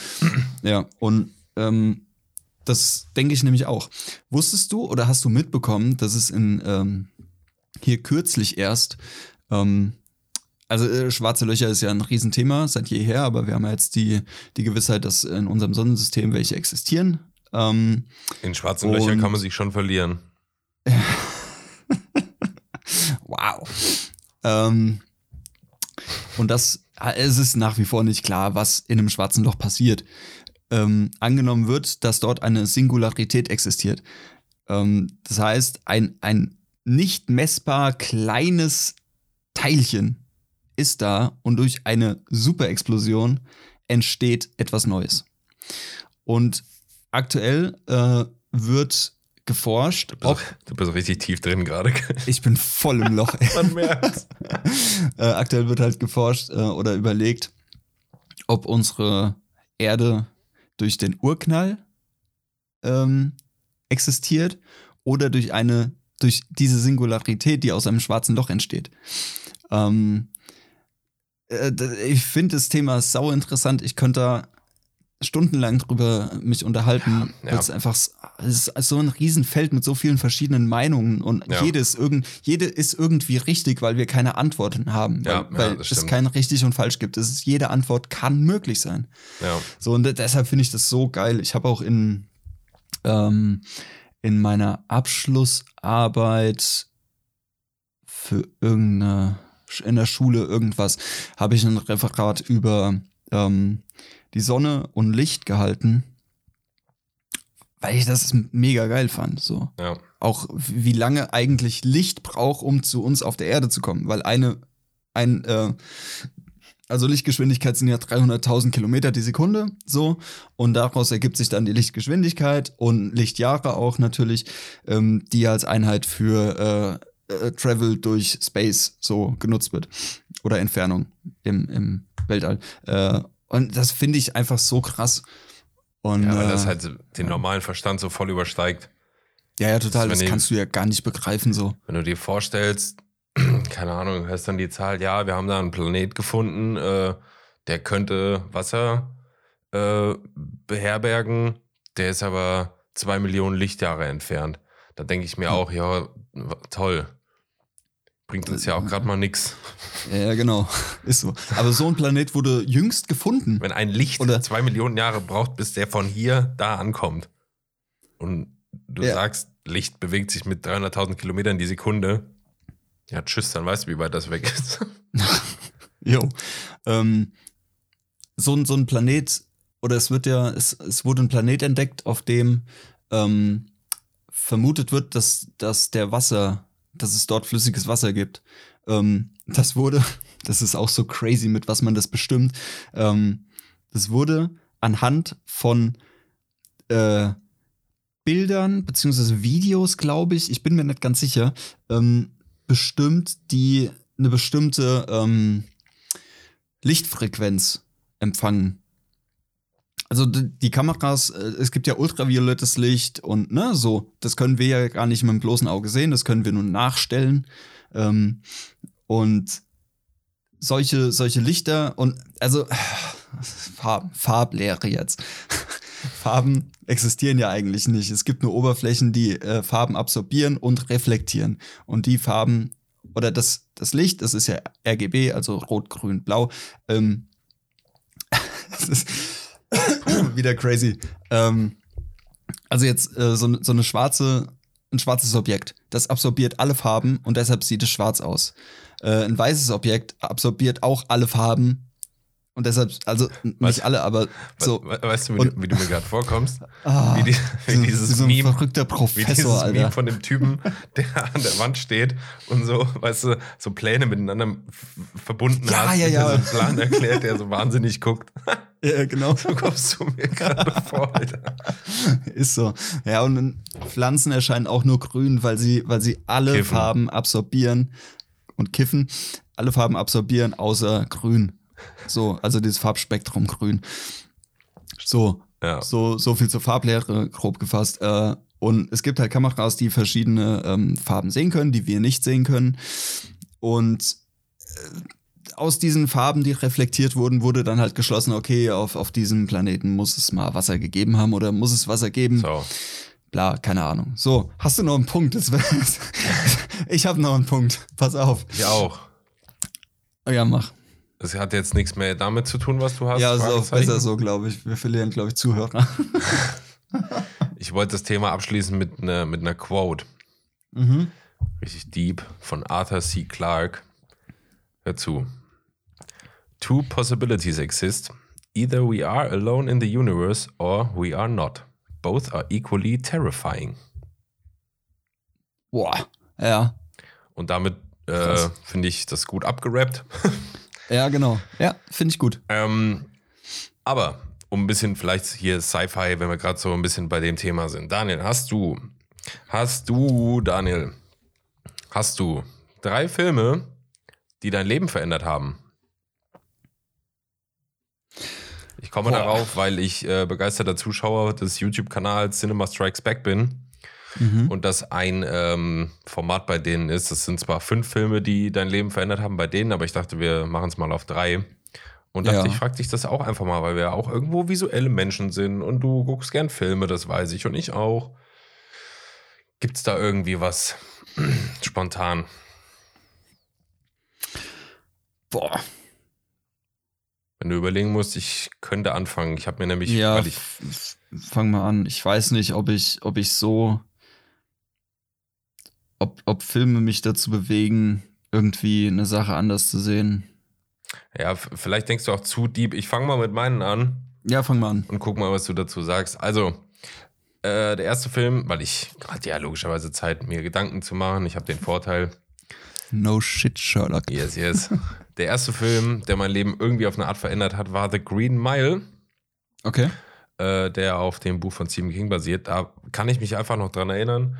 Ja, und ähm, das denke ich nämlich auch. Wusstest du oder hast du mitbekommen, dass es in ähm, hier kürzlich erst, ähm, also äh, schwarze Löcher ist ja ein Riesenthema seit jeher, aber wir haben ja jetzt die, die Gewissheit, dass in unserem Sonnensystem welche existieren. Ähm, In schwarzen Löchern kann man sich schon verlieren. [LAUGHS] Wow. Ähm, und das, es ist nach wie vor nicht klar, was in einem schwarzen Loch passiert. Ähm, angenommen wird, dass dort eine Singularität existiert. Ähm, das heißt, ein, ein nicht messbar kleines Teilchen ist da und durch eine Superexplosion entsteht etwas Neues. Und aktuell äh, wird geforscht, Du bist, ob. du bist richtig tief drin gerade. [LAUGHS] Ich bin voll im Loch. Man merkt. [LAUGHS] äh, aktuell wird halt geforscht äh, oder überlegt, ob unsere Erde durch den Urknall ähm, existiert oder durch eine, durch diese Singularität, die aus einem schwarzen Loch entsteht. Ähm, äh, ich finde das Thema sau interessant. Ich könnte da stundenlang drüber mich unterhalten, Ja, ja. weil es einfach s- es ist so ein Riesenfeld mit so vielen verschiedenen Meinungen und Ja. jede, ist irgend, jede ist irgendwie richtig, weil wir keine Antworten haben, weil, Ja, ja, weil es stimmt. kein richtig und falsch gibt. Es ist, jede Antwort kann möglich sein. Ja. So, und de- deshalb finde ich das so geil. Ich habe auch in, ähm, in meiner Abschlussarbeit für irgendeine, in der Schule irgendwas, habe ich ein Referat über ähm, die Sonne und Licht gehalten, weil ich das mega geil fand. So Ja. auch wie lange eigentlich Licht braucht, um zu uns auf der Erde zu kommen. Weil eine, ein, äh, also Lichtgeschwindigkeit sind ja 300.000 Kilometer die Sekunde, so. Und daraus ergibt sich dann die Lichtgeschwindigkeit und Lichtjahre auch natürlich, ähm, die als Einheit für äh, äh, Travel durch Space so genutzt wird. Oder Entfernung im, im Weltall. Äh, und das finde ich einfach so krass. Und, ja, weil äh, das halt den normalen Verstand so voll übersteigt. ja, ja, total. Das die- kannst du ja gar nicht begreifen, so. Wenn du dir vorstellst, [CLEARS THROAT] keine Ahnung, hörst dann die Zahl, ja, wir haben da einen Planet gefunden, äh, der könnte Wasser äh, beherbergen, der ist aber zwei Millionen Lichtjahre entfernt. Da denke ich mir auch, ja, toll. Bringt uns ja auch gerade mal nichts. Ja, genau. [LAUGHS] Ist so. Aber so ein Planet wurde jüngst gefunden. Wenn ein Licht Oder- zwei Millionen Jahre braucht, bis der von hier da ankommt. Und du Ja. sagst, Licht bewegt sich mit 300.000 Kilometern die Sekunde. Ja, tschüss, dann weißt du, wie weit das weg ist. [LAUGHS] Jo. Ähm, so, ein- so ein Planet, oder es wird ja, es, es wurde ein Planet entdeckt, auf dem ähm, vermutet wird, dass, dass der Wasser, dass es dort flüssiges Wasser gibt. Ähm, das wurde, [LAUGHS] das ist auch so crazy, mit was man das bestimmt. Ähm, das wurde anhand von äh, Bildern beziehungsweise Videos, glaube ich, ich bin mir nicht ganz sicher, ähm, bestimmt, die eine bestimmte ähm, Lichtfrequenz empfangen. Also die Kameras, äh, es gibt ja ultraviolettes Licht und ne, so, das können wir ja gar nicht mit dem bloßen Auge sehen, das können wir nur nachstellen. Ähm, und solche, solche Lichter und also [SIGHS] Farben, Farblehre jetzt. [LAUGHS] Farben existieren ja eigentlich nicht. Es gibt nur Oberflächen, die äh, Farben absorbieren und reflektieren. Und die Farben oder das, das Licht, das ist ja RGB, also rot, grün, blau. Ähm, [LAUGHS] das ist [COUGHS] wieder crazy. Ähm, also jetzt äh, so, so eine schwarze, ein schwarzes Objekt, das absorbiert alle Farben und deshalb sieht es schwarz aus. Äh, ein weißes Objekt absorbiert auch alle Farben und deshalb, also nicht alle, aber so. We weißt du, wie, Und- du, wie du mir gerade vorkommst? [LAUGHS] Ah, Wie, die, wie so- dieses so ein Meme. verrückter Wie Professor, dieses Alter. Meme von dem Typen, [LAUGHS] der an der Wand steht und so, weißt du, so Pläne miteinander verbunden Ja, hat, ja, wie ja. er so einen Plan erklärt, der so wahnsinnig guckt. [LAUGHS] ja, genau. So kommst du mir gerade vor, Alter. Ist so. Ja, und Pflanzen erscheinen auch nur grün, weil sie, weil sie alle Kiffen. Farben absorbieren und kiffen, alle Farben absorbieren, außer grün. So, also dieses Farbspektrum grün. So, Ja. so, so viel zur Farblehre, grob gefasst. Äh, und es gibt halt Kameras, die verschiedene ähm, Farben sehen können, die wir nicht sehen können. Und äh, aus diesen Farben, die reflektiert wurden, wurde dann halt geschlossen, okay, auf, auf diesem Planeten muss es mal Wasser gegeben haben oder muss es Wasser geben. So. Bla, keine Ahnung. So, hast du noch einen Punkt? [LAUGHS] Ich habe noch einen Punkt. Pass auf. Ich auch. Ja, mach. Das hat jetzt nichts mehr damit zu tun, was du hast. ja, ist auch besser so, glaube ich. Wir verlieren, glaube ich, Zuhörer. [LAUGHS] Ich wollte das Thema abschließen mit einer mit einer Quote. mhm. Richtig deep von Arthur C. Clarke. Hör zu. Two possibilities exist. Either we are alone in the universe or we are not. Both are equally terrifying. Boah. Ja. Und damit äh, finde ich das gut abgerappt. [LAUGHS] Ja, genau. Ja, finde ich gut. ähm, aber um ein bisschen vielleicht hier Sci-Fi, wenn wir gerade so ein bisschen bei dem Thema sind. Daniel, hast du Hast du, Daniel, hast du drei Filme, die dein Leben verändert haben? Ich komme Boah. darauf, weil ich äh, begeisterter Zuschauer des YouTube-Kanals Cinema Strikes Back bin. Mhm. Und das ein ähm, Format bei denen ist. Das sind zwar fünf Filme, die dein Leben verändert haben bei denen, aber ich dachte, wir machen es mal auf drei. Und dachte, Ja. ich frag dich das auch einfach mal, weil wir ja auch irgendwo visuelle Menschen sind und du guckst gern Filme, das weiß ich und ich auch. Gibt's da irgendwie was [CLEARS THROAT] spontan? Boah. Wenn du überlegen musst, ich könnte anfangen. Ich habe mir nämlich, ja, fang mal an. Ich weiß nicht, ob ich, ob ich so, ob, ob Filme mich dazu bewegen, irgendwie eine Sache anders zu sehen. ja, vielleicht denkst du auch zu deep. Ich fange mal mit meinen an. Ja, fang mal an. und guck mal, was du dazu sagst. Also, äh, der erste Film, weil ich hatte ja logischerweise Zeit, mir Gedanken zu machen. Ich habe den Vorteil, No shit, Sherlock. yes, yes. Der erste Film, der mein Leben irgendwie auf eine Art verändert hat, war The Green Mile, Okay. äh, der auf dem Buch von Stephen King basiert. Da kann ich mich einfach noch dran erinnern.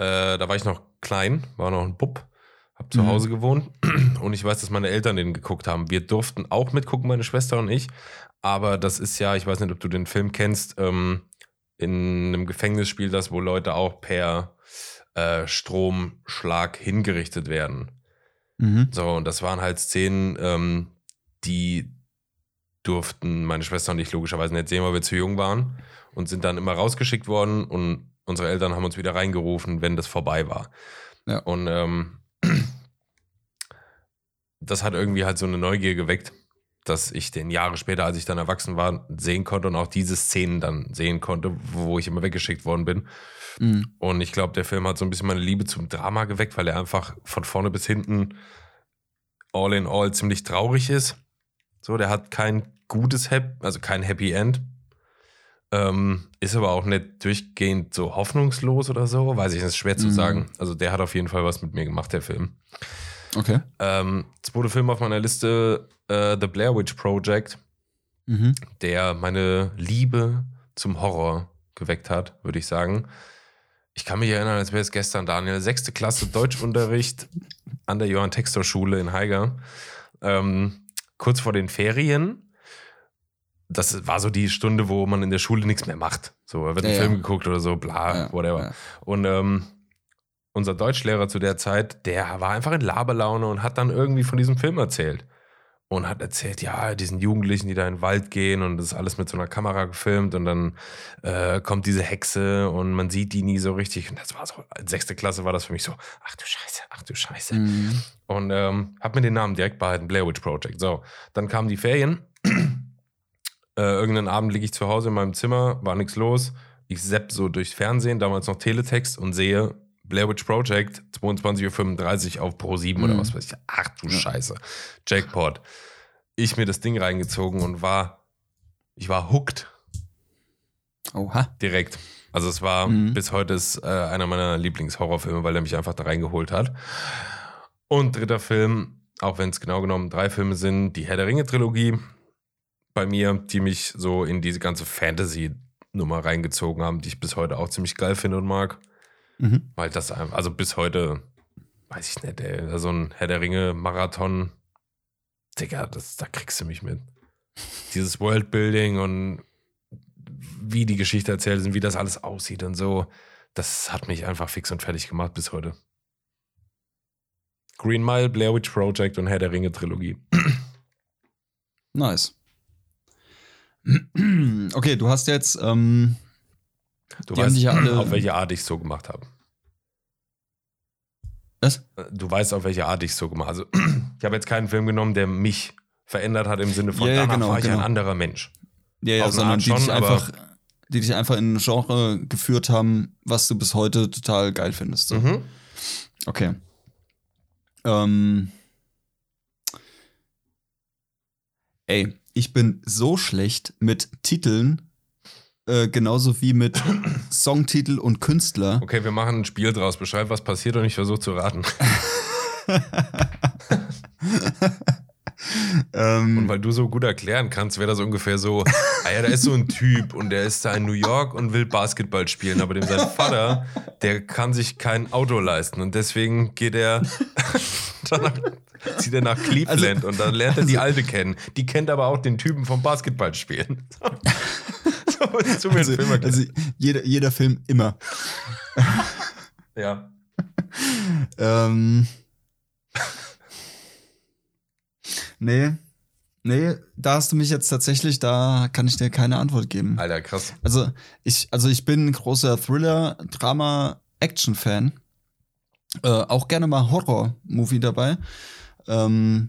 Äh, da war ich noch klein, war noch ein Bub, hab zu Mhm. Hause gewohnt [CLEARS THROAT] und ich weiß, dass meine Eltern den geguckt haben. Wir durften auch mitgucken, meine Schwester und ich. Aber das ist ja, ich weiß nicht, ob du den Film kennst, ähm, in einem Gefängnis spielt das, wo Leute auch per äh, Stromschlag hingerichtet werden. Mhm. So, und das waren halt Szenen, ähm, die durften meine Schwester und ich logischerweise nicht sehen, weil wir zu jung waren und sind dann immer rausgeschickt worden und unsere Eltern haben uns wieder reingerufen, wenn das vorbei war. Ja. Und ähm, [CLEARS THROAT] das hat irgendwie halt so eine Neugier geweckt, dass ich den Jahre später, als ich dann erwachsen war, sehen konnte und auch diese Szenen dann sehen konnte, wo ich immer weggeschickt worden bin. Mhm. Und ich glaube, der Film hat so ein bisschen meine Liebe zum Drama geweckt, weil er einfach von vorne bis hinten all in all ziemlich traurig ist. So, der hat kein gutes Happy, also kein Happy End. Ähm, ist aber auch nicht durchgehend so hoffnungslos oder so, weiß ich, das ist schwer zu Mhm. sagen. Also der hat auf jeden Fall was mit mir gemacht, der Film. Okay. Ähm, zweite Film auf meiner Liste, äh, The Blair Witch Project, Mhm. der meine Liebe zum Horror geweckt hat, würde ich sagen. Ich kann mich erinnern, als wäre es gestern, Daniel. Sechste Klasse Deutschunterricht an der Johann Textor Schule in Haiger. Ähm, kurz vor den Ferien. Das war so die Stunde, wo man in der Schule nichts mehr macht. So, da wird ein Ja, Film ja. geguckt oder so, bla, Ja, whatever. Und ähm, unser Deutschlehrer zu der Zeit, der war einfach in Laberlaune und hat dann irgendwie von diesem Film erzählt. Und hat erzählt, ja, diesen Jugendlichen, die da in den Wald gehen und das ist alles mit so einer Kamera gefilmt und dann äh, kommt diese Hexe und man sieht die nie so richtig. Und das war so, sechste Klasse war das für mich so, ach du Scheiße, ach du Scheiße. Mhm. Und ähm, hab mir den Namen direkt behalten, Blair Witch Project. So, dann kamen die Ferien. Äh, irgendeinen Abend liege ich zu Hause in meinem Zimmer, war nichts los. Ich sepp so durchs Fernsehen, damals noch Teletext und sehe Blair Witch Project, 22.35 Uhr auf Pro 7 oder Mhm. was weiß ich. Ach du Ja. Scheiße. Jackpot. Ich mir das Ding reingezogen und war, ich war hooked Oha. direkt. Also es war Mhm. bis heute ist äh, einer meiner Lieblingshorrorfilme, weil er mich einfach da reingeholt hat. Und dritter Film, auch wenn es genau genommen drei Filme sind, die Herr der Ringe Trilogie bei mir, die mich so in diese ganze Fantasy Nummer reingezogen haben, die ich bis heute auch ziemlich geil finde und mag, Mhm. weil das einfach, also bis heute weiß ich nicht, ey, so ein Herr der Ringe Marathon, Digga, das, da kriegst du mich mit. Dieses Worldbuilding und wie die Geschichte erzählt ist und wie das alles aussieht und so, das hat mich einfach fix und fertig gemacht bis heute. Green Mile, Blair Witch Project und Herr der Ringe Trilogie. Nice. Okay, du hast jetzt, ähm, Du weißt, ja alle- auf welche Art ich es so gemacht habe. was? Du weißt, auf welche Art ich es so gemacht habe. Also, [CLEARS THROAT] ich habe jetzt keinen Film genommen, der mich verändert hat im Sinne von, Ja, ja, danach genau, war ich ein genau. anderer Mensch. Ja, ja, Auf sondern Art die dich schon, einfach, die dich einfach in ein Genre geführt haben, was du bis heute total geil findest. So. Mhm. Okay. Ähm. Ey, ich bin so schlecht mit Titeln, äh, genauso wie mit [CLEARS THROAT] Songtitel und Künstler. Okay, wir machen ein Spiel draus. Beschreib, was passiert und ich versuche zu raten. [LAUGHS] [LAUGHS] Ähm, Und weil du so gut erklären kannst, wäre das ungefähr so, [LAUGHS] ah ja, da ist so ein Typ und der ist da in New York und will Basketball spielen, aber dem sein Vater, der kann sich kein Auto leisten und deswegen geht er [LAUGHS] danach, zieht er nach Cleveland und dann lernt er die Alte kennen. Die kennt aber auch den Typen vom Basketballspielen. [LAUGHS] So, so also, also jeder, jeder Film immer. ja. Ähm, nee, nee, da hast du mich jetzt tatsächlich, da kann ich dir keine Antwort geben. Alter, krass. Also ich, also ich bin ein großer Thriller, Drama, Action-Fan. Äh, auch gerne mal Horror-Movie dabei. Ähm,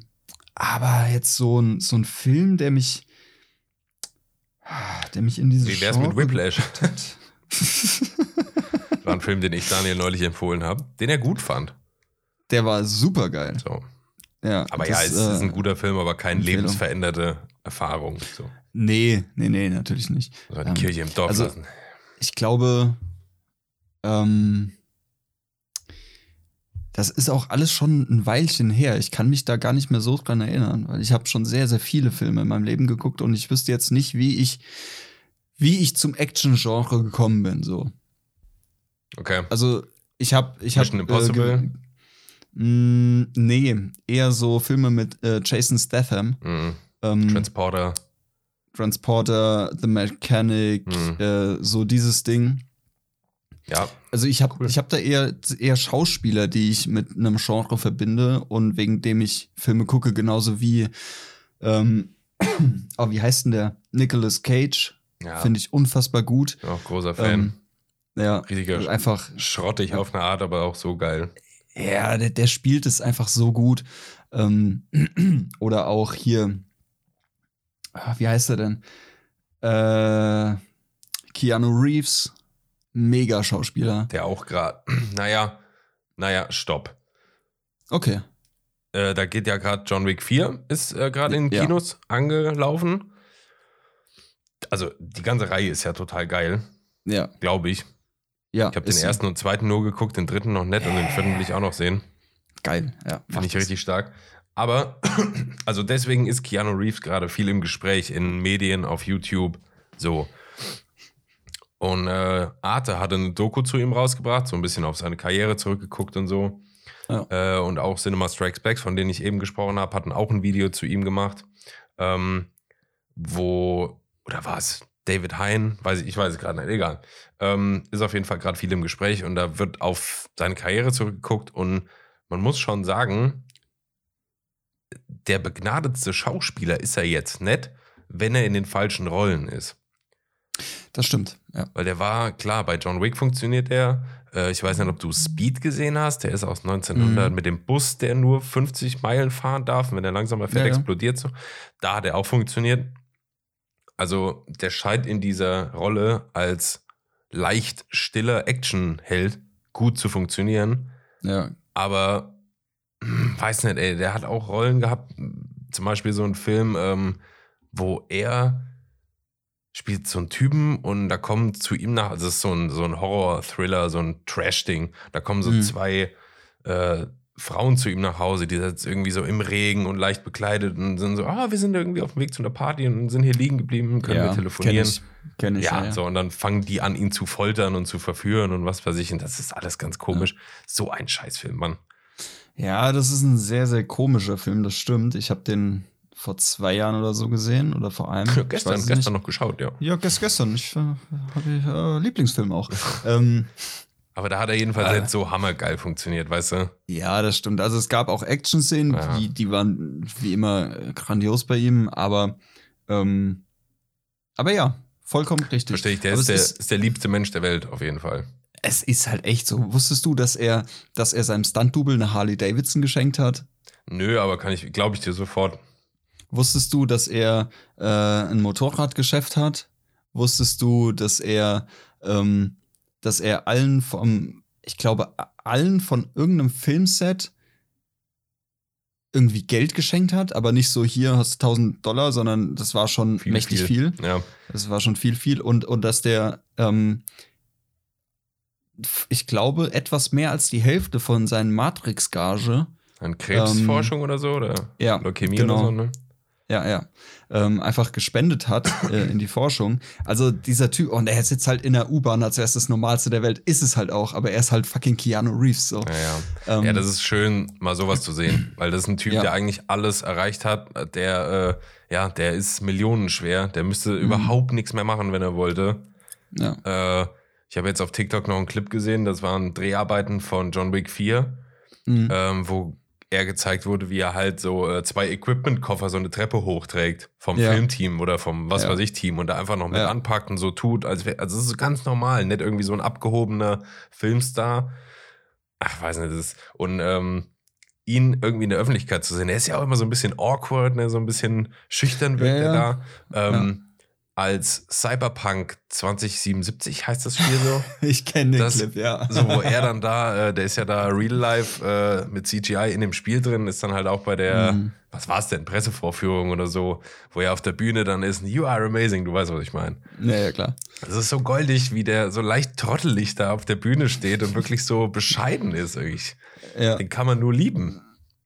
aber jetzt so ein, so ein Film, der mich, der mich in diese Wie wär's mit Genre Whiplash? gepackt hat. [LAUGHS] War ein Film, den ich Daniel neulich empfohlen habe, den er gut fand. Der war super geil. So. Ja, Aber das, ja, es ist äh, ein guter Film, aber keine lebensveränderte Erfahrung. So. Nee, nee, nee, natürlich nicht. So eine Ähm, Kirche im Dorf also- lassen. Ich glaube, ähm, das ist auch alles schon ein Weilchen her. Ich kann mich da gar nicht mehr so dran erinnern, weil ich habe schon sehr, sehr viele Filme in meinem Leben geguckt und ich wüsste jetzt nicht, wie ich, wie ich zum Action-Genre gekommen bin. So, Okay. also ich habe, ich habe, Mission Impossible? Mh, nee, eher so Filme mit äh, Jason Statham. Mhm. Ähm, Transporter. Transporter, The Mechanic, Mhm. äh, so dieses Ding. Ja, Also ich habe Cool. ich hab da eher, eher Schauspieler, die ich mit einem Genre verbinde und wegen dem ich Filme gucke, genauso wie, ähm, [CLEARS THROAT] oh, wie heißt denn der? Nicolas Cage. ja. Finde ich unfassbar gut. auch großer Fan. Ähm, ja, Riesiger einfach, Schrottig auf eine Art, aber auch so geil. Ja, der, der spielt es einfach so gut. Ähm, [CLEARS THROAT] oder auch hier, ah, wie heißt er denn? Äh, Keanu Reeves, mega Schauspieler. Der auch gerade, [CLEARS THROAT] naja, naja, stopp. Okay. Äh, da geht ja gerade John Wick 4, ist äh, gerade in Ja. Kinos angelaufen. Also die ganze Reihe ist ja total geil, Ja, glaube ich. Ja. Ich habe den ersten und zweiten nur geguckt, den dritten noch nicht und den vierten will ich auch noch sehen. Geil, ja. Finde ich richtig stark. Aber, [CLEARS THROAT] also deswegen ist Keanu Reeves gerade viel im Gespräch in Medien, auf YouTube, so. Und äh, Arte hatte eine Doku zu ihm rausgebracht, so ein bisschen auf seine Karriere zurückgeguckt und so. Ja. Äh, und auch Cinema Strikes Back, von denen ich eben gesprochen habe, hatten auch ein Video zu ihm gemacht, ähm, wo, oder war es David Hein? Weiß ich, ich weiß es gerade nicht, egal. Ähm, ist auf jeden Fall gerade viel im Gespräch und da wird auf seine Karriere zurückgeguckt und man muss schon sagen, der begnadetste Schauspieler ist er jetzt nicht, wenn er in den falschen Rollen ist. Das stimmt, ja. Weil der war, klar, bei John Wick funktioniert er. Äh, ich weiß nicht, ob du Speed gesehen hast. Der ist aus 1900 Mhm. mit dem Bus, der nur 50 Meilen fahren darf. Wenn er langsamer fährt, Ja, ja. explodiert so. Da hat er auch funktioniert. Also, der scheint in dieser Rolle als leicht stiller Actionheld gut zu funktionieren. Ja, Aber [CLEARS THROAT] weiß nicht, ey, der hat auch Rollen gehabt. Zum Beispiel so ein Film, ähm, wo er spielt so einen Typen und da kommen zu ihm nach, also es ist so ein, so ein Horror-Thriller, so ein Trash-Ding. Da kommen so Mhm. zwei äh, Frauen zu ihm nach Hause, die sind jetzt irgendwie so im Regen und leicht bekleidet und sind so, ah, wir sind irgendwie auf dem Weg zu einer Party und sind hier liegen geblieben, können ja, wir telefonieren. Kenn ich, kenn ich, Ja, ja, so, und dann fangen die an, ihn zu foltern und zu verführen und was weiß ich. Und das ist alles ganz komisch. So ein Scheißfilm, Mann. Ja, das ist ein sehr, sehr komischer Film, das stimmt. Ich habe den vor zwei Jahren oder so gesehen oder vor einem. [LAUGHS] ich gestern, gestern nicht. noch geschaut, ja. Ja, gest gestern. Ich äh, habe äh, Lieblingsfilm auch. [LAUGHS] ähm, Aber da hat er jedenfalls Äh. nicht so hammergeil funktioniert, weißt du? ja, das stimmt. Also es gab auch Action-Szenen, Ja. die, die waren wie immer äh, grandios bei ihm, aber ähm, aber ja, vollkommen richtig. Verstehe ich, der, ist der, ist, der liebste Mensch der Welt, auf jeden Fall. Es ist halt echt so. Wusstest du, dass er, dass er seinem Stunt-Double eine Harley Davidson geschenkt hat? Nö, aber kann ich, glaube ich dir sofort. Wusstest du, dass er äh, ein Motorradgeschäft hat? Wusstest du, dass er, ähm, dass er allen vom, ich glaube, allen von irgendeinem Filmset irgendwie Geld geschenkt hat, aber nicht so hier hast du 1000 Dollar, sondern das war schon Viel, mächtig viel. Ja. Das war schon viel, viel. Und, und dass der, ähm, ich glaube, etwas mehr als die Hälfte von seinen Matrix-Gage, An Krebsforschung oder so, oder ja, Leukämie genau. oder so, ne? Ja, ja. Ähm, einfach gespendet hat [COUGHS] äh, in die Forschung. Also dieser Typ, und er sitzt halt in der U-Bahn, als wäre es das Normalste der Welt, ist es halt auch, aber er ist halt fucking Keanu Reeves. So. Ja, ja. Ähm, ja, das ist schön, mal sowas zu sehen, [COUGHS] weil das ist ein Typ, Ja. der eigentlich alles erreicht hat. Der, äh, ja, der ist millionenschwer. Der müsste Mhm. überhaupt nichts mehr machen, wenn er wollte. Ja. Äh, ich habe jetzt auf TikTok noch einen Clip gesehen, das waren Dreharbeiten von John Wick 4, Mhm. ähm, wo er gezeigt wurde, wie er halt so äh, zwei Equipment-Koffer so eine Treppe hochträgt vom Ja. Filmteam oder vom was Ja. weiß ich Team und da einfach noch mit Ja. anpackt und so tut, als wär, also das ist ganz normal, nicht irgendwie so ein abgehobener Filmstar. Ach, weiß nicht, das ist, und ähm, ihn irgendwie in der Öffentlichkeit zu sehen, er ist ja auch immer so ein bisschen awkward, ne, so ein bisschen schüchtern wirkt er ja. da. Ähm, Als Cyberpunk 2077 heißt das Spiel so. [LAUGHS] Ich kenne den Das- Clip, ja. So, wo er dann [LAUGHS] da, äh, der ist ja da real life äh, mit CGI in dem Spiel drin, ist dann halt auch bei der, Mhm. was war es denn, Pressevorführung oder so, wo er auf der Bühne dann ist, You are amazing, du weißt, was ich meine. Ja, ja, klar. Das ist so goldig, wie der so leicht trottelig da auf der Bühne steht und wirklich so bescheiden ist. Wirklich. Ja, Den kann man nur lieben.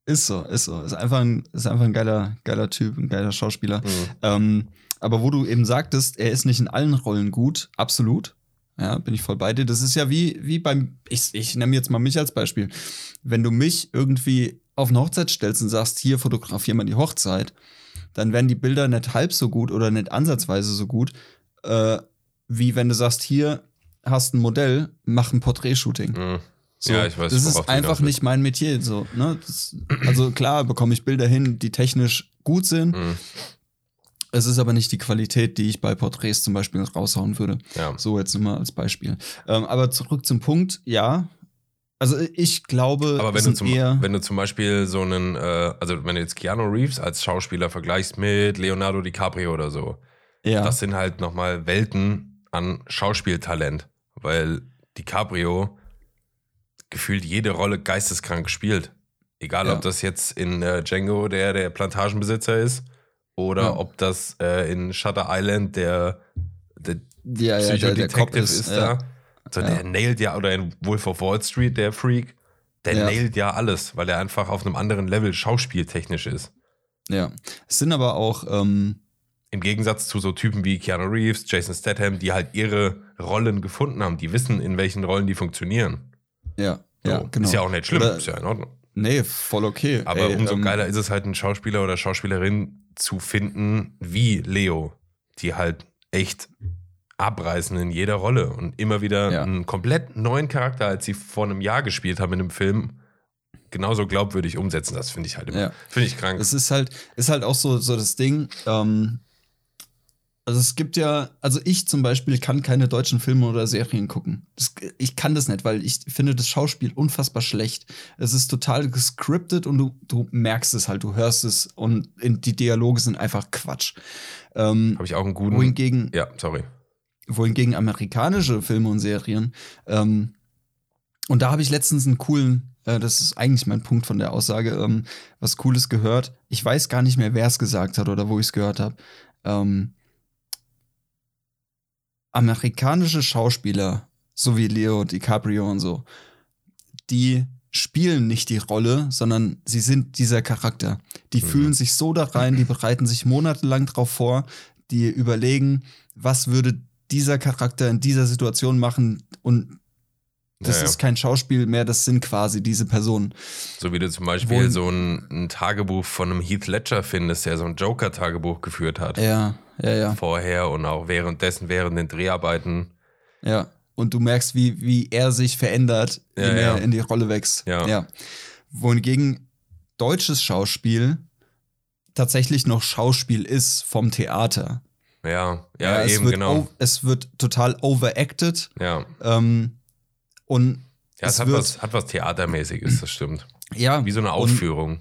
ist so, ist so. Ist einfach ein, ist einfach ein geiler, geiler Typ, ein geiler Schauspieler. Mhm. Ähm, aber wo du eben sagtest, er ist nicht in allen Rollen gut, absolut. Ja, bin ich voll bei dir. Das ist ja wie, wie beim, ich, ich nehme jetzt mal mich als Beispiel. Wenn du mich irgendwie auf eine Hochzeit stellst und sagst, hier fotografier mal die Hochzeit, dann werden die Bilder nicht halb so gut oder nicht ansatzweise so gut, äh, wie wenn du sagst, hier hast ein Modell, mach ein Porträtshooting. Mhm. So, Ja, ich weiß, das ist einfach nicht mein Metier. So, ne? das, also klar bekomme ich Bilder hin, die technisch gut sind. Mhm. Es ist aber nicht die Qualität, die ich bei Porträts zum Beispiel raushauen würde. Ja. So jetzt nur mal als Beispiel. Ähm, aber zurück zum Punkt, ja. Also ich glaube, Aber wenn du, zum, eher, wenn du zum Beispiel so einen, äh, also wenn du jetzt Keanu Reeves als Schauspieler vergleichst mit Leonardo DiCaprio oder so, ja, das sind halt nochmal Welten an Schauspieltalent, weil DiCaprio gefühlt jede Rolle geisteskrank spielt. Egal, Ja. ob das jetzt in äh, Django der, der Plantagenbesitzer ist oder Ja. ob das äh, in Shutter Island der, der ja, ja, Psychodetective ist, ist, da. So, Ja. der nailt ja, oder in Wolf of Wall Street, der Freak, der nailt ja alles, weil er einfach auf einem anderen Level schauspieltechnisch ist. ja. Es sind aber auch, ähm, Im Gegensatz zu so Typen wie Keanu Reeves, Jason Statham, die halt ihre Rollen gefunden haben. Die wissen, in welchen Rollen die funktionieren. ja, So. ja, genau. Ist ja auch nicht schlimm, Oder- ist ja in Ordnung. Nee, voll okay. Aber Ey, umso ähm, geiler ist es halt, einen Schauspieler oder Schauspielerin zu finden wie Leo, die halt echt abreißen in jeder Rolle und immer wieder Ja. einen komplett neuen Charakter, als sie vor einem Jahr gespielt haben in einem Film, genauso glaubwürdig umsetzen. Das finde ich halt immer, Ja. finde ich krank. Es ist halt, ist halt auch so, so das Ding. Ähm, also es gibt ja, also ich zum Beispiel kann keine deutschen Filme oder Serien gucken. Das, ich kann das nicht, weil ich finde das Schauspiel unfassbar schlecht. Es ist total gescriptet und du, du merkst es halt, du hörst es und in, die Dialoge sind einfach Quatsch. Ähm, Habe ich auch einen guten. wohingegen, ja, sorry. wohingegen amerikanische Filme und Serien, ähm, und da habe ich letztens einen coolen, äh, das ist eigentlich mein Punkt von der Aussage, ähm, was Cooles gehört. Ich weiß gar nicht mehr, wer es gesagt hat oder wo ich es gehört habe. Ähm, amerikanische Schauspieler, so wie Leo DiCaprio und so, die spielen nicht die Rolle, sondern sie sind dieser Charakter. Die Mhm. fühlen sich so da rein, die bereiten sich monatelang drauf vor, die überlegen, was würde dieser Charakter in dieser Situation machen und das Ja, ja. ist kein Schauspiel mehr, das sind quasi diese Personen. So wie du zum Beispiel Wohin- so ein, ein Tagebuch von einem Heath Ledger findest, der so ein Joker-Tagebuch geführt hat. Ja, ja, ja, Vorher und auch währenddessen, während den Dreharbeiten. ja. Und du merkst, wie, wie er sich verändert, Ja, wenn er ja. in die Rolle wächst. Ja. Wohingegen deutsches Schauspiel tatsächlich noch Schauspiel ist vom Theater. Ja, ja, es eben, wird genau. es wird total overacted. Ja, Ähm, und ja es, es hat, wird- was, hat was Theatermäßiges, das stimmt. ja, Wie so eine und- Aufführung.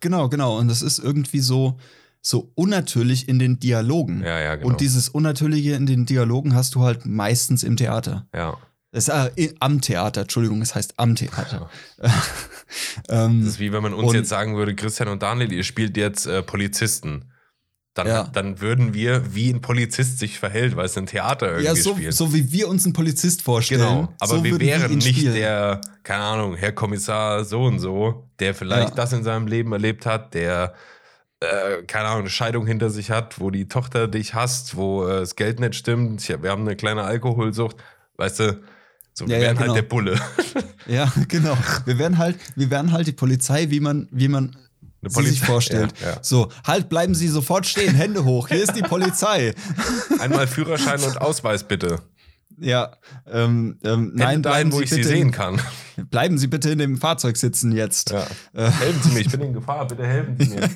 Genau, genau. Und das ist irgendwie so, so unnatürlich in den Dialogen. Ja, ja, genau. Und dieses Unnatürliche in den Dialogen hast du halt meistens im Theater. ja. Das, äh, am Theater, Entschuldigung, es heißt am Theater. [LAUGHS] ähm, Das ist wie wenn man uns Und- jetzt sagen würde, Christian und Daniel, ihr spielt jetzt äh, Polizisten. Dann, Ja. dann würden wir, wie ein Polizist sich verhält, weil es ein Theater irgendwie ja, so, spielt. so wie wir uns einen Polizist vorstellen. Genau, aber so wir wären ihn nicht spielen. der, keine Ahnung, Herr Kommissar so und so, der vielleicht Ja. das in seinem Leben erlebt hat, der äh, keine Ahnung, eine Scheidung hinter sich hat, wo die Tochter dich hasst, wo äh, das Geld nicht stimmt. Ich, wir haben eine kleine Alkoholsucht. Weißt du, so Ja, wir ja, werden genau. halt der Bulle. [LAUGHS] Ja, genau. Wir werden halt, wir werden halt die Polizei, wie man, wie man Eine sie sich vorstellt. Ja. So, halt, bleiben Sie sofort stehen, Hände hoch, hier ist die Polizei. [LAUGHS] Einmal Führerschein und Ausweis bitte. Ja, ähm, ähm, Nein, nein, dahin, bleiben wo Sie ich bitte, sie sehen kann. [LAUGHS] Bleiben Sie bitte in dem Fahrzeug sitzen jetzt. Äh, Helfen Sie mir, ich bin in Gefahr, bitte helfen Sie mir.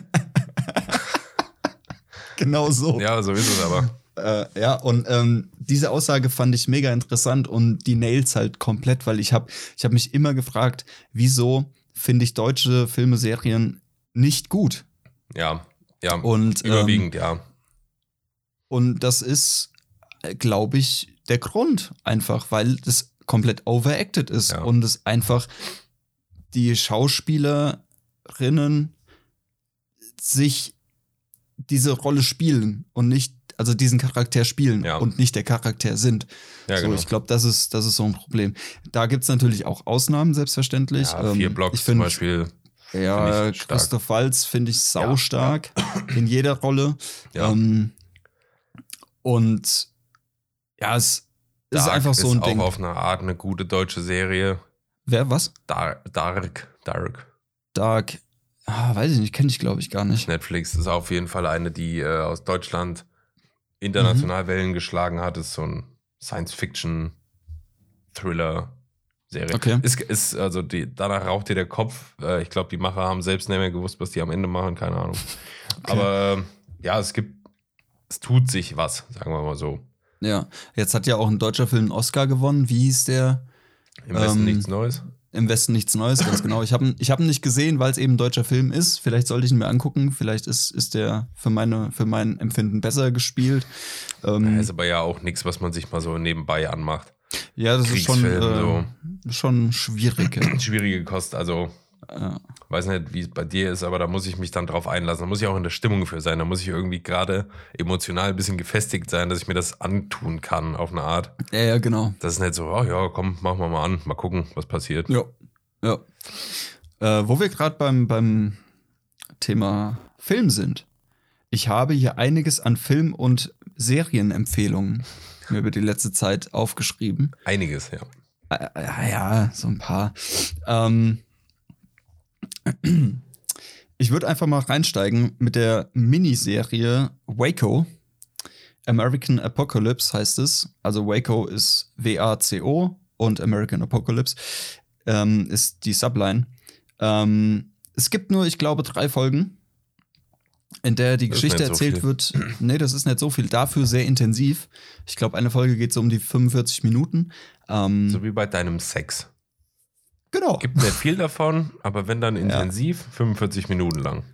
Genau so. ja, so ist es aber. Äh, ja, und ähm, diese Aussage fand ich mega interessant und die nails halt komplett, weil ich habe ich hab mich immer gefragt, wieso finde ich deutsche Filme, Serien nicht gut? Ja, ja. Und, ähm, überwiegend, ja. Und das ist, glaube ich, der Grund einfach, weil das komplett overacted ist Ja. und es einfach die Schauspielerinnen sich diese Rolle spielen und nicht, also diesen Charakter spielen Ja. und nicht der Charakter sind. Ja, so, genau. ich glaube, das ist, das ist so ein Problem. Da gibt es natürlich auch Ausnahmen, selbstverständlich. Ja, vier Ähm, Blocks ich zum find, Beispiel. Ja, find. Christoph Waltz finde ich sau Ja, stark [CLEARS THROAT] in jeder Rolle. Ja. Ähm, und ja, es ist Dark einfach so ein ist Ding. auch auf eine Art eine gute deutsche Serie. Wer, was? Dark, Dark, Dark. Dark. Ah, weiß ich nicht, kenne ich glaube ich gar nicht. Netflix ist auf jeden Fall eine, die äh, aus Deutschland international Mhm. Wellen geschlagen hat. Ist so ein Science-Fiction-Thriller-Serie. Okay. Ist, ist, also die, danach raucht dir der Kopf. Äh, ich glaube, die Macher haben selbst nicht mehr gewusst, was die am Ende machen, keine Ahnung. [LAUGHS] Aber äh, ja, es gibt, es tut sich was, sagen wir mal so. Ja, jetzt hat ja auch ein deutscher Film einen Oscar gewonnen. Wie hieß der? Im Westen Ähm, nichts Neues. Im Westen nichts Neues, ganz genau. Ich habe ihn, ich hab nicht gesehen, weil es eben ein deutscher Film ist. Vielleicht sollte ich ihn mir angucken. Vielleicht ist, ist der für, meine, für mein Empfinden besser gespielt. Ähm, ist aber ja auch nichts, was man sich mal so nebenbei anmacht. ja, das ist schon, äh, schon schwierig. [CLEARS THROAT] Schwierige Kost, also Äh, weiß nicht, wie es bei dir ist, aber da muss ich mich dann drauf einlassen. Da muss ich auch in der Stimmung für sein. Da muss ich irgendwie gerade emotional ein bisschen gefestigt sein, dass ich mir das antun kann auf eine Art. ja, ja, genau. Das ist nicht so, oh ja, komm, machen wir mal an, mal gucken, was passiert. Ja. ja. Äh, wo wir gerade beim, beim Thema Film sind. Ich habe hier einiges an Film- und Serienempfehlungen mir über die letzte Zeit aufgeschrieben. Einiges, ja. Äh, ja, ja, so ein paar. Ähm, ich würde einfach mal reinsteigen mit der Miniserie Waco. American Apocalypse heißt es. Also Waco ist W-A-C-O und American Apocalypse ähm, ist die Subline. Ähm, es gibt nur, ich glaube, drei Folgen, in der die Das Geschichte so erzählt viel. wird. Nee, das ist nicht so viel. Dafür sehr intensiv. Ich glaube, eine Folge geht so um die 45 Minuten. Ähm, So wie bei deinem Sex. Genau. Gibt nicht viel davon, aber wenn dann intensiv, 45 Minuten lang.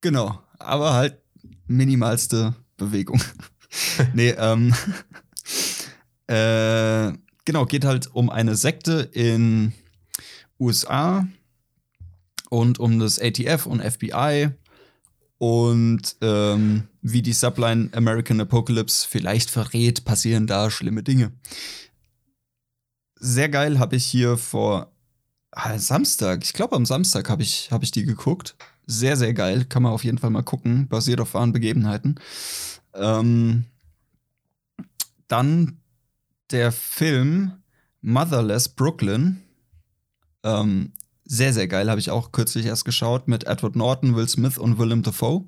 Genau, aber halt minimalste Bewegung. [LAUGHS] nee, ähm, [LAUGHS] äh, genau, geht halt um eine Sekte in USA und um das ATF und FBI und ähm, wie die Subline American Apocalypse vielleicht verrät, passieren da schlimme Dinge. Sehr geil habe ich hier vor Samstag, ich glaube am Samstag habe ich, hab ich die geguckt. Sehr, sehr geil. Kann man auf jeden Fall mal gucken. Basiert auf wahren Begebenheiten. Ähm, dann der Film Motherless Brooklyn. Ähm, sehr, sehr geil. Habe ich auch kürzlich erst geschaut mit Edward Norton, Will Smith und Willem Dafoe.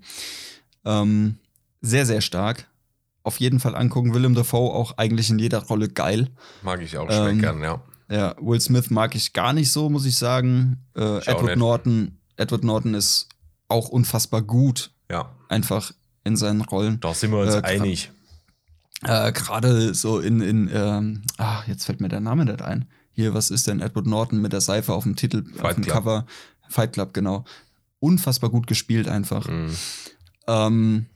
Ähm, sehr, sehr stark. Auf jeden Fall angucken. Willem Dafoe auch eigentlich in jeder Rolle geil. Mag ich auch Ähm, gern, ja. Ja, Will Smith mag ich gar nicht so, muss ich sagen. Äh, Ich Edward. Norton, Edward Norton ist auch unfassbar gut, Ja, einfach in seinen Rollen. da sind wir uns Äh, einig. Äh, Gerade so in, in ähm, ach, jetzt fällt mir der Name nicht ein. Hier, was ist denn Edward Norton mit der Seife auf dem Titel, auf Fight dem Club. Cover? Fight Club, genau. Unfassbar gut gespielt einfach. Mhm. Ähm,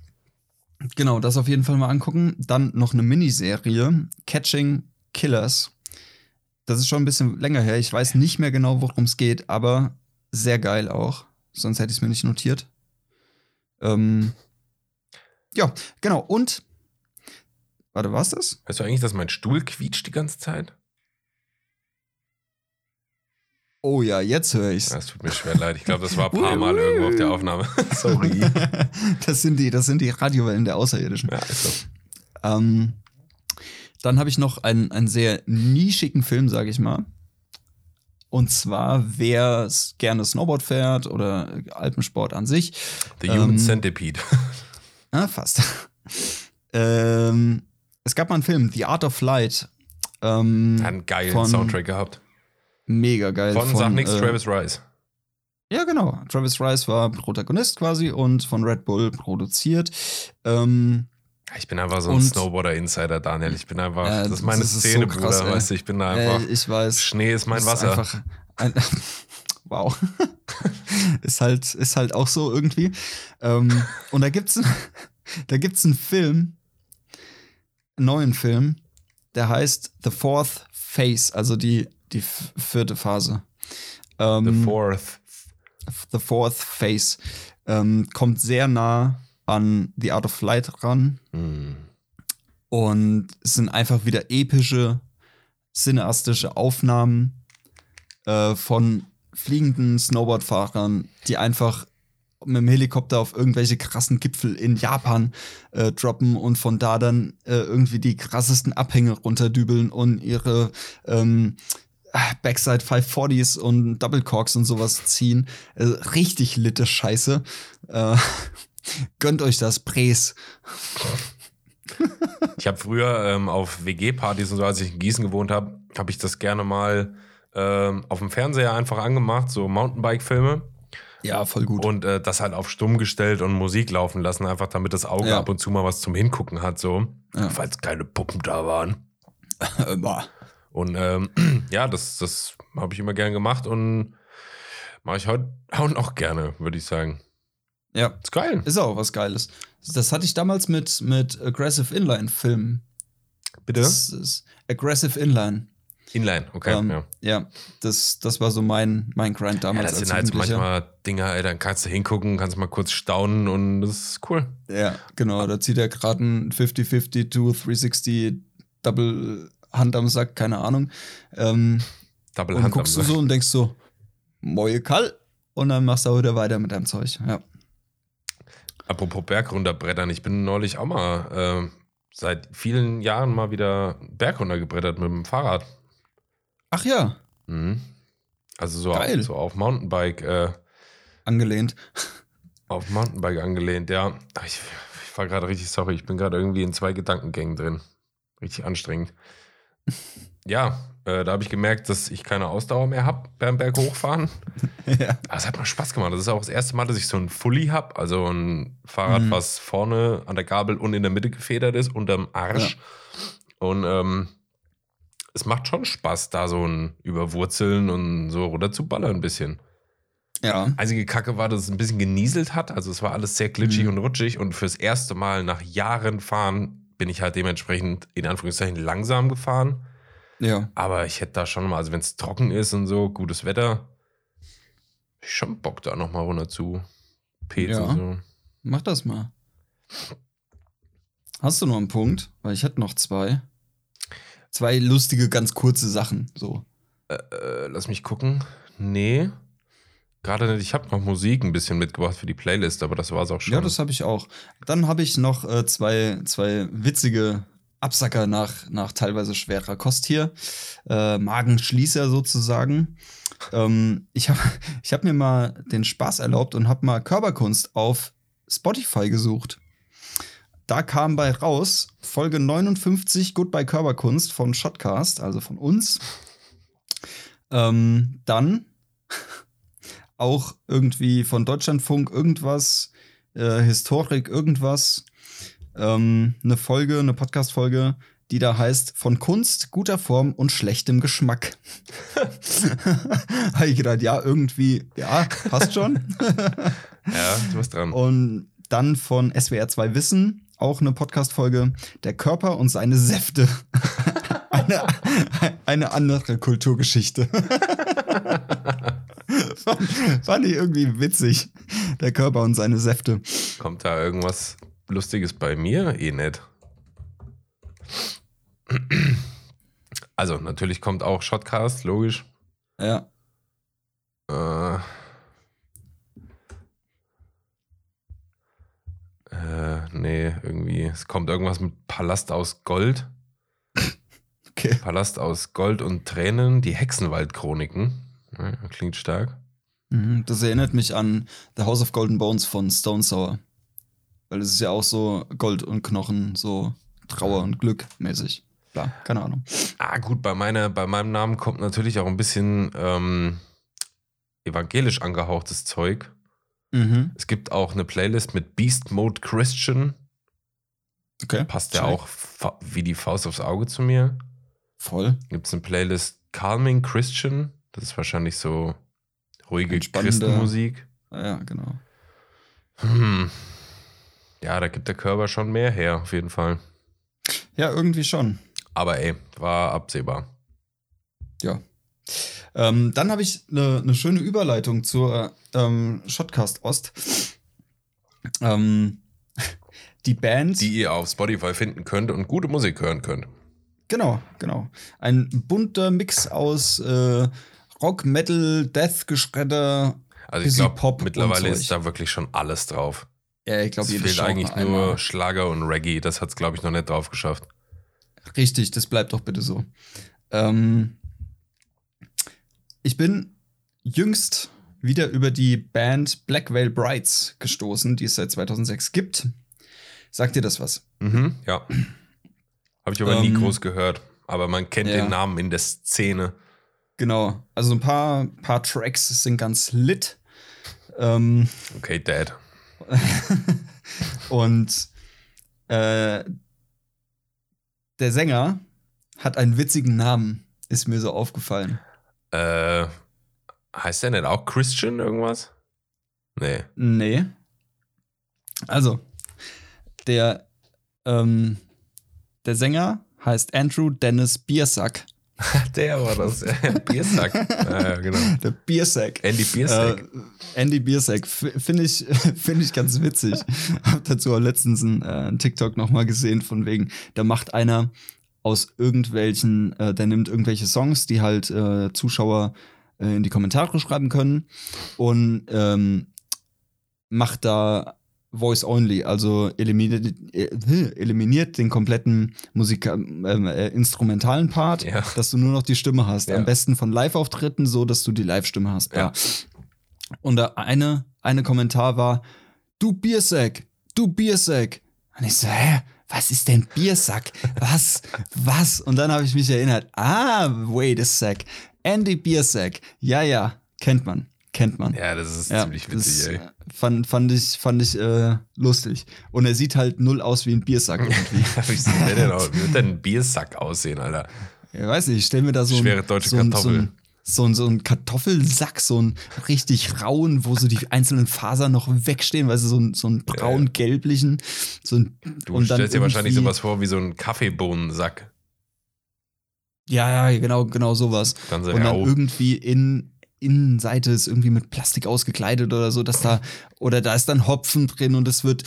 genau, das auf jeden Fall mal angucken. Dann noch eine Miniserie, Catching Killers. Das ist schon ein bisschen länger her. Ich weiß nicht mehr genau, worum es geht, aber sehr geil auch. Sonst hätte ich es mir nicht notiert. Ähm, ja, genau. Und, warte, war's das? Weißt du eigentlich, dass mein Stuhl quietscht die ganze Zeit? Oh ja, jetzt höre ich's. Das tut mir schwer leid. Ich glaube, das war ein paar Mal irgendwo auf der Aufnahme. [LAUGHS] Sorry. das sind die, das sind die Radiowellen der Außerirdischen. Ja, ist so. Ähm, dann habe ich noch einen, einen sehr nischigen Film, sage ich mal. Und zwar, wer gerne Snowboard fährt oder Alpensport an sich. The Human Ähm, Centipede. [LAUGHS] Ah, fast. [LAUGHS] ähm, es gab mal einen Film, The Art of Flight. Ähm, Hat einen geilen von- Soundtrack gehabt. mega geil. Von, Sag nix, äh, Travis Rice. Ja, genau. Travis Rice war Protagonist quasi und von Red Bull produziert. Ähm, Ich bin einfach so ein Snowboarder-Insider, Daniel. Ich bin einfach, Ja, das ist meine das ist so Szene, krass, Bruder, ey. weißt du, ich bin da äh, einfach, ich weiß. Schnee ist mein Wasser. Ist einfach ein, [LAUGHS] wow. [LAUGHS] ist halt, ist halt auch so irgendwie. Ähm, und da gibt's, [LAUGHS] da gibt's einen Film, einen neuen Film, der heißt The Fourth Phase, also die, die vierte Phase. Ähm, The Fourth. The Fourth Phase. Ähm, kommt sehr nah an The Art of Flight ran. Hm. Und es sind einfach wieder epische, cineastische Aufnahmen äh, von fliegenden Snowboardfahrern, die einfach mit dem Helikopter auf irgendwelche krassen Gipfel in Japan äh, droppen und von da dann äh, irgendwie die krassesten Abhänge runterdübeln und ihre ähm, Backside 540s und Double Corks und sowas ziehen. Äh, richtig litte Scheiße. Äh, gönnt euch das, Pres. Ich habe früher ähm, auf WG-Partys und so, als ich in Gießen gewohnt habe, habe ich das gerne mal ähm, auf dem Fernseher einfach angemacht, so Mountainbike-Filme. Ja, voll gut. Und äh, das halt auf stumm gestellt und Musik laufen lassen, einfach damit das Auge Ja. ab und zu mal was zum Hingucken hat, so. Ja. Falls keine Puppen da waren. [LAUGHS] Boah. Und ähm, [CLEARS THROAT] ja, das, das habe ich immer gern gemacht und mache ich heute auch noch gerne, würde ich sagen. Ja, Ist geil. ist auch was Geiles. Das hatte ich damals mit, mit Aggressive Inline-Filmen. Bitte? Das ist Aggressive Inline. Inline, okay. Ähm, ja. ja, das, das war so mein, mein Grind ja, damals. das als sind halt so manchmal Dinge, ey, dann kannst du hingucken, kannst mal kurz staunen und das ist cool. Ja, genau. Da zieht er gerade ein 50-50 to 360 Double Hand am Sack, keine Ahnung. Ähm, Double und Hand am guckst du Sack. so und denkst so, Moje Kall. Und dann machst du auch wieder weiter mit deinem Zeug. Ja. Apropos Bergrunterbrettern, ich bin neulich auch mal äh, seit vielen Jahren mal wieder Berg runtergebrettert mit dem Fahrrad. Ach ja, Mhm. Also so auf, so auf Mountainbike, äh, angelehnt. auf Mountainbike angelehnt, ja. Ich, ich war gerade richtig sorry, ich bin gerade irgendwie in zwei Gedankengängen drin. Richtig anstrengend. Ja, äh, da habe ich gemerkt, dass ich keine Ausdauer mehr habe beim Berg hochfahren. [LAUGHS] ja. Aber es hat mal Spaß gemacht. Das ist auch das erste Mal, dass ich so ein Fully habe, also ein Fahrrad, Mhm. was vorne an der Gabel und in der Mitte gefedert ist, unterm Arsch. Und ähm, es macht schon Spaß, da so ein Überwurzeln und so runter zu ballern ein bisschen. Ja. Einzige Kacke war, dass es ein bisschen genieselt hat. Also es war alles sehr glitschig Mhm. und rutschig. Und fürs erste Mal nach Jahren fahren bin ich halt dementsprechend in Anführungszeichen langsam gefahren. Ja. Aber ich hätte da schon mal, also wenn es trocken ist und so, gutes Wetter, schon Bock da nochmal runter zu petzen. Ja. So. Mach das mal. Hast du noch einen Punkt? Weil ich hätte noch zwei. Zwei lustige, ganz kurze Sachen. So. Äh, lass mich gucken. Nee. Gerade nicht. Ich habe noch Musik ein bisschen mitgebracht für die Playlist, aber das war es auch schon. Ja, das habe ich auch. Dann habe ich noch äh, zwei, zwei witzige Absacker nach, nach teilweise schwerer Kost hier. Äh, Magenschließer sozusagen. Ähm, ich habe [LAUGHS] ich hab mir mal den Spaß erlaubt und habe mal Körperkunst auf Spotify gesucht. Da kam bei raus Folge 59 Goodbye Körperkunst von Shotcast, also von uns. Ähm, dann [LAUGHS] auch irgendwie von Deutschlandfunk irgendwas, äh, Historik irgendwas, ähm, eine Folge, eine Podcast-Folge, die da heißt Von Kunst, guter Form und schlechtem Geschmack. [LAUGHS] Habe ich gedacht, ja, irgendwie, ja, passt schon. [LAUGHS] Ja, du bist dran. Und dann von SWR 2 Wissen, auch eine Podcast-Folge, Der Körper und seine Säfte. [LAUGHS] eine, eine andere Kulturgeschichte. fand, fand ich irgendwie witzig. Der Körper und seine Säfte. Kommt da irgendwas Lustiges bei mir eh nicht. Also, natürlich kommt auch Shotcast, logisch. Ja. Äh, äh nee, irgendwie. Es kommt irgendwas mit Palast aus Gold. [LAUGHS] Okay. Palast aus Gold und Tränen, die Hexenwald-Chroniken. Klingt stark. Mhm, das erinnert mich an The House of Golden Bones von Stone Sour. Weil es ist ja auch so Gold und Knochen, so Trauer und Glück mäßig. Klar, keine Ahnung. Ah, gut, bei, meiner, bei meinem Namen kommt natürlich auch ein bisschen ähm, evangelisch angehauchtes Zeug. Mhm. Es gibt auch eine Playlist mit Beast Mode Christian. Okay. Passt ja auch wie die Faust aufs Auge zu mir. Voll. Gibt es eine Playlist Calming Christian. Das ist wahrscheinlich so ruhige Christenmusik. Ja, genau. Hm. Ja, da gibt der Körper schon mehr her, auf jeden Fall. Ja, irgendwie schon. Aber ey, war absehbar. Ja. Ähm, dann habe ich eine ne schöne Überleitung zur ähm, Shotcast Ost. Ähm, [LAUGHS] die Band. Die ihr auf Spotify finden könnt und gute Musik hören könnt. Genau, genau. Ein bunter Mix aus äh, Rock, Metal, Death, Geschredder. Also ich glaube, mittlerweile ist da wirklich schon alles drauf. Ja, ich glaube, Es jedes fehlt Genre eigentlich einmal. nur Schlager und Reggae. Das hat es, glaube ich, noch nicht drauf geschafft. Richtig, das bleibt doch bitte so. Ähm, ich bin jüngst wieder über die Band Black Veil Brides gestoßen, die es seit 2006 gibt. Sagt dir das was? Mhm, ja. Habe ich aber nie Ähm, groß gehört. Aber man kennt ja. den Namen in der Szene. Genau. Also ein paar, paar Tracks sind ganz lit. Ähm, Okay, Dad. [LAUGHS] und äh, der Sänger hat einen witzigen Namen, ist mir so aufgefallen. Äh, heißt der nicht auch Christian irgendwas? Nee. Nee. Also, der, ähm, der Sänger heißt Andrew Dennis Biersack. [LAUGHS] Der war das. [LAUGHS] Biersack. ja, genau. Der Biersack. Andy Biersack. Äh, Andy Biersack. Finde ich, [LAUGHS] find ich ganz witzig. Hab dazu auch letztens einen, äh, einen TikTok nochmal gesehen, von wegen, da macht einer aus irgendwelchen, äh, der nimmt irgendwelche Songs, die halt äh, Zuschauer äh, in die Kommentare schreiben können und ähm, macht da Voice Only, also eliminiert, äh, eliminiert den kompletten Musika ähm, äh, instrumentalen Part, Ja. dass du nur noch die Stimme hast. Ja. Am besten von Live-Auftritten, so dass du die Live-Stimme hast. Ja. Und da eine, eine Kommentar war: Du Biersack, du Biersack. Und ich so, hä? Was ist denn Biersack? Was? [LAUGHS] Was? Und dann habe ich mich erinnert: Ah, wait a sec. Andy Biersack. Ja, ja, kennt man. Kennt man. Ja, das ist Ja, ziemlich witzig, das, ey. Fand, fand ich, fand ich äh, lustig. Und er sieht halt null aus wie ein Biersack [LAUGHS] irgendwie. Wie sieht der denn aus? Wie wird denn ein Biersack aussehen, Alter? Ich weiß nicht, ich stell mir da so, Schwere ein, deutsche so, ein, so, ein, so, ein, so ein Kartoffelsack, so ein richtig rauen, wo so die einzelnen Fasern noch wegstehen, weißt du, so ein, so ein braun-gelblichen. So ein, Du und dann stellst dir wahrscheinlich sowas vor wie so ein Kaffeebohnensack. Ja, ja, genau, genau sowas. Ganz und dann rau. irgendwie in Innenseite ist irgendwie mit Plastik ausgekleidet oder so, dass da, oder da ist dann Hopfen drin und es wird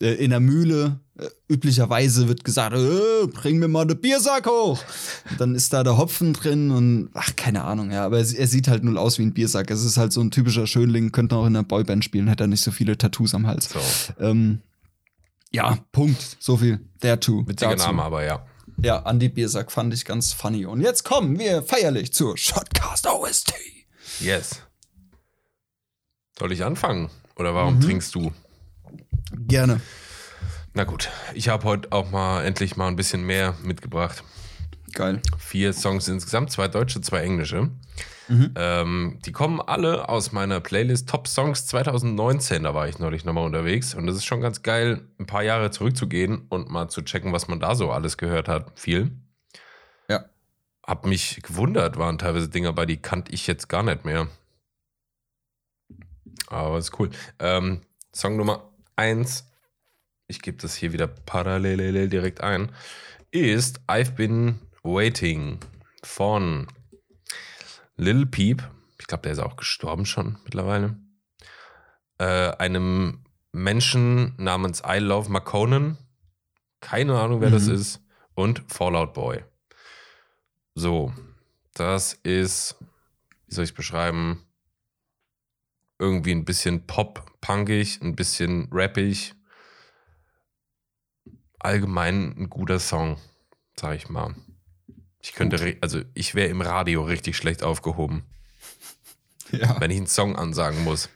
äh, in der Mühle, äh, üblicherweise wird gesagt, äh, bring mir mal den Biersack hoch. Und dann ist da der Hopfen drin und, ach, keine Ahnung, ja, aber er, er sieht halt null aus wie ein Biersack. Es ist halt so ein typischer Schönling, könnte auch in einer Boyband spielen, hätte er nicht so viele Tattoos am Hals. So, Ähm, ja, Punkt. So viel. Der Two. witziger dazu. Name, aber ja. Ja, Andy Biersack fand ich ganz funny. Und jetzt kommen wir feierlich zur Shotcast OST. Yes. Soll ich anfangen? Oder warum Mhm. trinkst du? Gerne. Na gut, ich habe heute auch mal endlich mal ein bisschen mehr mitgebracht. Geil. Vier Songs insgesamt, zwei deutsche, zwei englische. Mhm. Ähm, die kommen alle aus meiner Playlist Top Songs 2019. Da war ich neulich nochmal unterwegs. Und das ist schon ganz geil, ein paar Jahre zurückzugehen und mal zu checken, was man da so alles gehört hat. Viel. Ja. Hab mich gewundert, waren teilweise Dinger bei, die kannte ich jetzt gar nicht mehr. Aber ist cool. Ähm, Song Nummer eins, ich gebe das hier wieder parallel direkt ein, ist I've Been Waiting von Lil Peep. Ich glaube, der ist auch gestorben schon mittlerweile. Äh, einem Menschen namens I Love McConan. Keine Ahnung, wer das Mhm. ist. Und Fallout Boy. So, das ist, wie soll ich es beschreiben? Irgendwie ein bisschen pop-punkig, ein bisschen rappig. allgemein ein guter Song, sag ich mal. Ich könnte, also ich wäre im Radio richtig schlecht aufgehoben, [LAUGHS] Ja. wenn ich einen Song ansagen muss.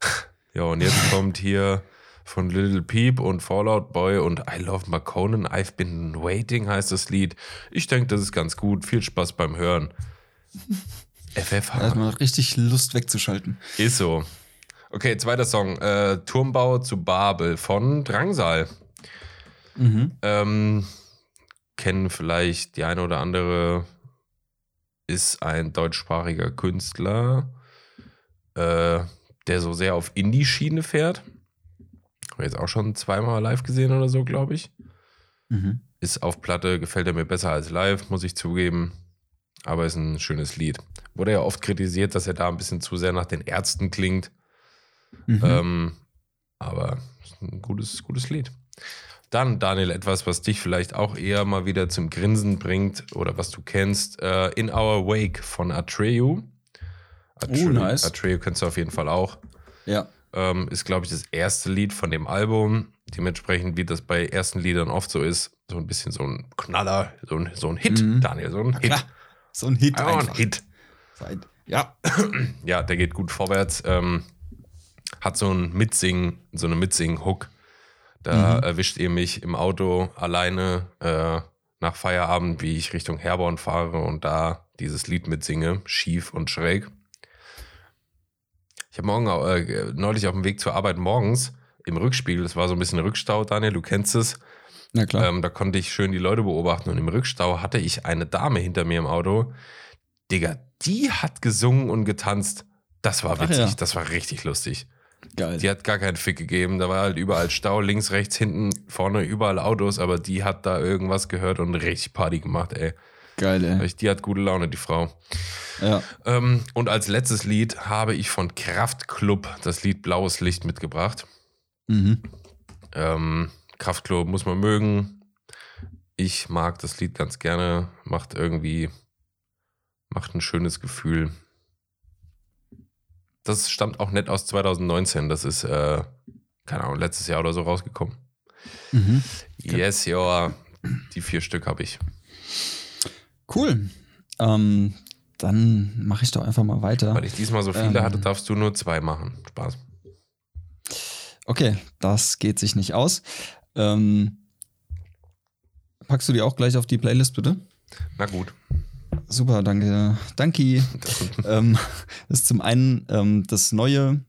[LAUGHS] ja, und jetzt kommt hier von Little Peep und Fallout Boy und I Love McConan, I've Been Waiting heißt das Lied. Ich denke, das ist ganz gut. Viel Spaß beim Hören. [LAUGHS] Da hat FFH. man richtig Lust wegzuschalten. Ist so. Okay, zweiter Song. Äh, Turmbau zu Babel von Drangsal. Mhm. Ähm, kennen vielleicht die eine oder andere, ist ein deutschsprachiger Künstler, äh, der so sehr auf Indie-Schiene fährt. Habe jetzt auch schon zweimal live gesehen oder so, glaube ich. Mhm. Ist auf Platte, gefällt er mir besser als live, muss ich zugeben. Aber ist ein schönes Lied. Wurde ja oft kritisiert, dass er da ein bisschen zu sehr nach den Ärzten klingt. Mhm. Ähm, aber ist ein gutes, gutes Lied. Dann, Daniel, etwas, was dich vielleicht auch eher mal wieder zum Grinsen bringt oder was du kennst. Äh, In Our Wake von Atreu. Atreu, Oh, nice. Atreu kennst du auf jeden Fall auch. ja. Ähm, ist, glaube ich, das erste Lied von dem Album. Dementsprechend, wie das bei ersten Liedern oft so ist, so ein bisschen so ein Knaller, so ein, so ein Hit, Mhm. Daniel, so ein Hit. Klar. So ein Hit Ja, ein einfach. Hit. Ja. Ja, der geht gut vorwärts. Ähm, hat so ein Mitsingen, so eine Mitsingen-Hook. Da erwischt ihr mich im Auto alleine äh, nach Feierabend, wie ich Richtung Herborn fahre und da dieses Lied mitsinge, schief und schräg. Ich habe morgen äh, neulich auf dem Weg zur Arbeit morgens im Rückspiegel, das war so ein bisschen Rückstau, Daniel, du kennst es. Na klar. Ähm, da konnte ich schön die Leute beobachten und im Rückstau hatte ich eine Dame hinter mir im Auto. Digga, die hat gesungen und getanzt. Das war witzig, ja. das war richtig lustig. Geil. Die hat gar keinen Fick gegeben. Da war halt überall Stau, links, rechts, hinten, vorne, überall Autos, aber die hat da irgendwas gehört und richtig Party gemacht, ey. Geil, ey. Die hat gute Laune, die Frau. Ja. Ähm, und als letztes Lied habe ich von Kraftklub das Lied Blaues Licht mitgebracht. Mhm. Ähm, Kraftklub muss man mögen. Ich mag das Lied ganz gerne. Macht irgendwie, macht ein schönes Gefühl. Das stammt auch nett aus 2019. Das ist, äh, keine Ahnung, letztes Jahr oder so rausgekommen. Mhm. Yes, ja. Die vier Stück habe ich. Cool. Ähm, dann mache ich doch einfach mal weiter. Weil ich diesmal so viele Ähm. hatte, darfst du nur zwei machen. Spaß. Okay, das geht sich nicht aus. Ähm, packst du die auch gleich auf die Playlist, bitte? Na gut. Super, danke. Danke. [LAUGHS] ähm, das ist zum einen ähm, das neue,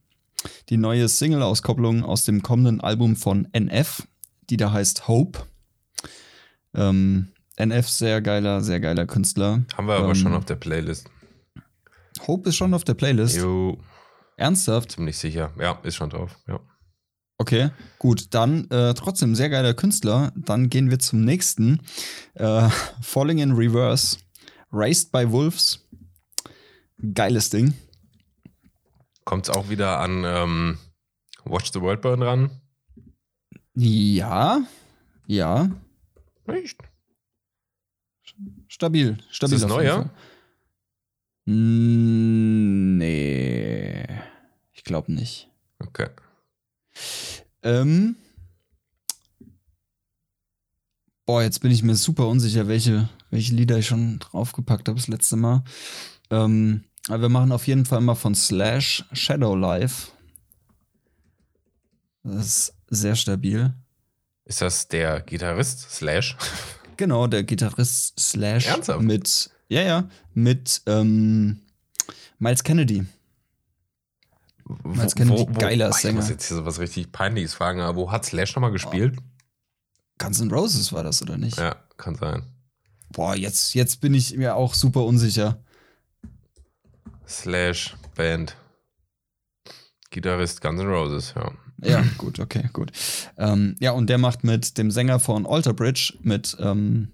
die neue Single-Auskopplung aus dem kommenden Album von NF, die da heißt Hope. Ähm, NF, sehr geiler, sehr geiler Künstler. Haben wir aber Ähm, schon auf der Playlist. Hope ist schon auf der Playlist. Jo, Ernsthaft? ziemlich sicher. Ja, ist schon drauf. Ja. Okay, gut. Dann äh, trotzdem sehr geiler Künstler. Dann gehen wir zum nächsten. Äh, [LAUGHS] Falling in Reverse. Raised by Wolves. Geiles Ding. Kommt es auch wieder an ähm, Watch the World Burn ran? Ja. Ja. Echt? Stabil. Stabil. Ist das neu, ja? Mm, Nee. Ich glaube nicht. Okay. Ähm. Boah, jetzt bin ich mir super unsicher, welche, welche Lieder ich schon draufgepackt habe das letzte Mal. Ähm, aber wir machen auf jeden Fall mal von Slash Shadow Life. Das ist sehr stabil. Ist das der Gitarrist Slash? [LAUGHS] Genau, der Gitarrist Slash Ernsthaft? mit, ja, ja, mit ähm, Miles Kennedy. Miles Kennedy, geiler Oh, Ich Sänger. muss jetzt hier so was richtig Peinliches fragen, aber wo hat Slash nochmal gespielt? Guns N' Roses war das, oder nicht? Ja, kann sein. Boah, jetzt, jetzt bin ich mir auch super unsicher. Slash Band. Gitarrist Guns N' Roses, ja. Ja, [LAUGHS] gut, okay, gut. Ähm, ja, und der macht mit dem Sänger von Alter Bridge, mit ähm,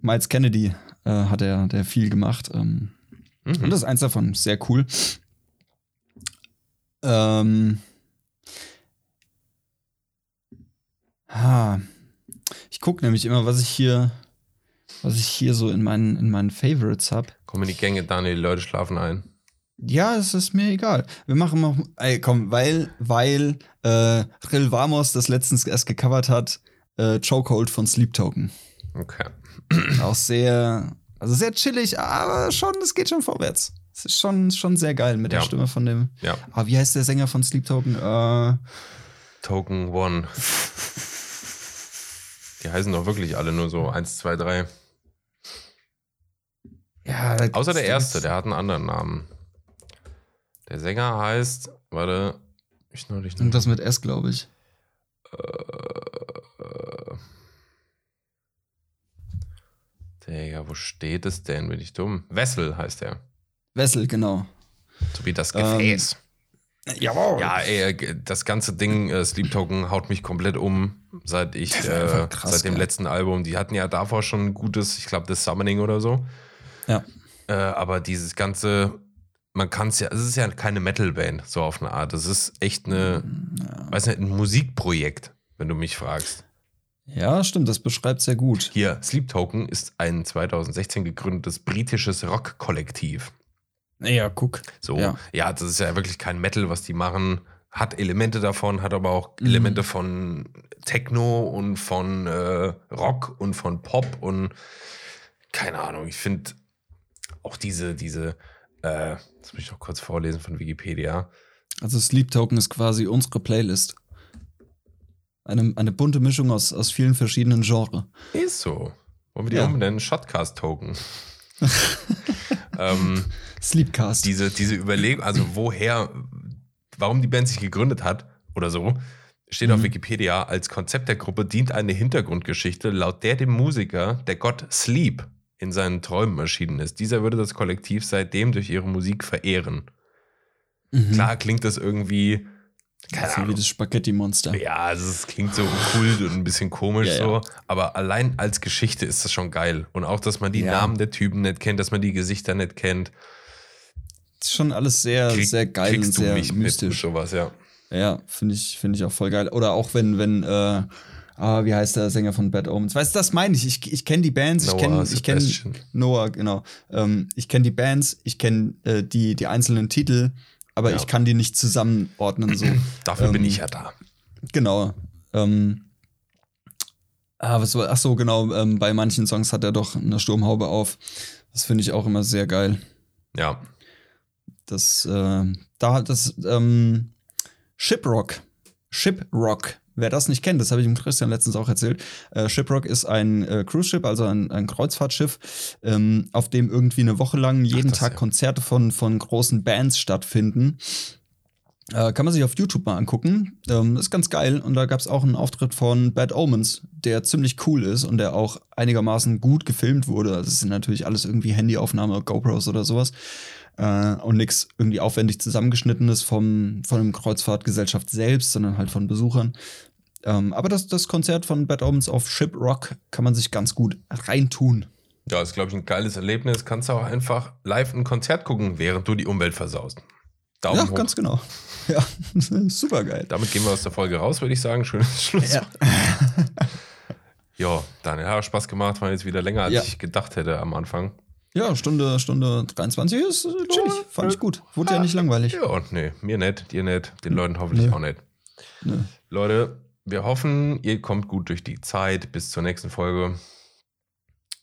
Miles Kennedy, äh, hat er der viel gemacht. Ähm, Und Mhm. das ist eins davon, sehr cool. Ähm, ha, ich gucke nämlich immer, was ich hier, was ich hier so in meinen, in meinen Favorites habe. Komm in die Gänge, Daniel, die Leute schlafen ein. Ja, es ist mir egal. Wir machen mal, ey, komm, weil, weil äh, Rill Vamos das letztens erst gecovert hat. äh, Chokehold von Sleep Token. Okay. Auch sehr, also sehr chillig, aber schon, es geht schon vorwärts. Es ist schon, schon sehr geil mit Ja. der Stimme von dem. Ja. Ah, wie heißt der Sänger von Sleep Token? Äh, Token One. Die heißen doch wirklich alle nur so 1, 2, 3. ja, Außer der erste, der hat einen anderen Namen. Der Sänger heißt, warte, ich noch nicht. Irgendwas mit S, glaube ich. Äh, Digga, wo steht es denn? Bin ich dumm? Wessel heißt er. Wessel, genau. So wie das Ähm, Gefäß. Jawohl. ja, ey, äh, das ganze Ding, äh, Sleep Token, haut mich komplett um, seit ich, Das äh, krass seit dem geil. letzten Album. Die hatten ja davor schon ein gutes, ich glaube, das Summoning oder so. Ja. Äh, aber dieses ganze, man kann es ja, es ist ja keine Metal-Band, so auf eine Art. Es ist echt eine, Ja. weiß nicht, ein Musikprojekt, wenn du mich fragst. ja, stimmt, das beschreibt sehr gut. Hier, Sleep Token ist ein 2016 gegründetes britisches Rock-Kollektiv. Ja, guck. So, ja. Ja. das ist ja wirklich kein Metal, was die machen. Hat Elemente davon, hat aber auch Mhm. Elemente von Techno und von äh, Rock und von Pop und keine Ahnung. Ich finde auch diese, diese, äh, das muss ich noch kurz vorlesen von Wikipedia. Also Sleep Token ist quasi unsere Playlist. Eine, eine bunte Mischung aus, aus vielen verschiedenen Genres. Ist so. Wollen wir die Ja. umbenennen? Shotcast Token. [LAUGHS] ähm, Sleepcast. diese, diese Überlegung, also woher, warum die Band sich gegründet hat oder so, steht auf Mhm. Wikipedia, als Konzept der Gruppe dient eine Hintergrundgeschichte, laut der dem Musiker der Gott Sleep in seinen Träumen erschienen ist. Dieser würde das Kollektiv seitdem durch ihre Musik verehren. Mhm. Klar klingt das irgendwie, keine wie Ahnung. das Spaghetti-Monster. Ja, also es klingt so kult und ein bisschen komisch Ja, so, ja. aber allein als Geschichte ist das schon geil. Und auch, dass man die Ja. Namen der Typen nicht kennt, dass man die Gesichter nicht kennt. Das ist schon alles sehr, Krieg- sehr geil und sehr du mich mit, mit mystisch. sowas, ja. Ja, finde ich, finde ich auch voll geil. Oder auch wenn, wenn, äh, ah, wie heißt der Sänger von Bad Omens? Weißt du, das meine ich. Ich, ich kenne die Bands, ich Noah kenne, ich kenne Sebastian. Noah, genau. Ähm, ich kenne die Bands, ich kenne äh, die, die einzelnen Titel, aber Ja. ich kann die nicht zusammenordnen so. [CLEARS THROAT] Dafür bin Ähm, ich ja da. Genau. Ähm, ah, was war, ach so, genau. Ähm, bei manchen Songs hat er doch eine Sturmhaube auf. Das finde ich auch immer sehr geil. Ja. Das, äh, da das, ähm, Shiprock. Shiprock. Wer das nicht kennt, das habe ich dem Christian letztens auch erzählt. Äh, Shiprock ist ein äh, Cruise Ship, also ein, ein Kreuzfahrtschiff, ähm, auf dem irgendwie eine Woche lang jeden das Tag ja. Konzerte von, von großen Bands stattfinden. Äh, kann man sich auf YouTube mal angucken. Ähm, ist ganz geil. Und da gab es auch einen Auftritt von Bad Omens, der ziemlich cool ist und der auch einigermaßen gut gefilmt wurde. Also es sind natürlich alles irgendwie Handyaufnahme, GoPros oder sowas. Äh, und nichts irgendwie aufwendig zusammengeschnittenes vom, von einem Kreuzfahrtgesellschaft selbst, sondern halt von Besuchern. Ähm, aber das, das Konzert von Bad Omens auf Ship Rock kann man sich ganz gut reintun. Ja, ist, glaube ich, ein geiles Erlebnis. Kannst du auch einfach live ein Konzert gucken, während du die Umwelt versaust. Daumen ja, hoch. ganz genau. [LAUGHS] Ja, [LAUGHS] super geil. Damit gehen wir aus der Folge raus, würde ich sagen. Schönes [LAUGHS] Schluss. Ja. Ja, Daniel, hat Spaß gemacht. War jetzt wieder länger, als Ja. ich gedacht hätte am Anfang. Ja, Stunde, Stunde 23 ist äh, chillig. Fand ich gut. Wurde ja nicht langweilig. Ja, und nee, mir nicht, dir nicht, den Leuten hoffentlich Nö. auch nicht. Nö. Leute, wir hoffen, ihr kommt gut durch die Zeit bis zur nächsten Folge.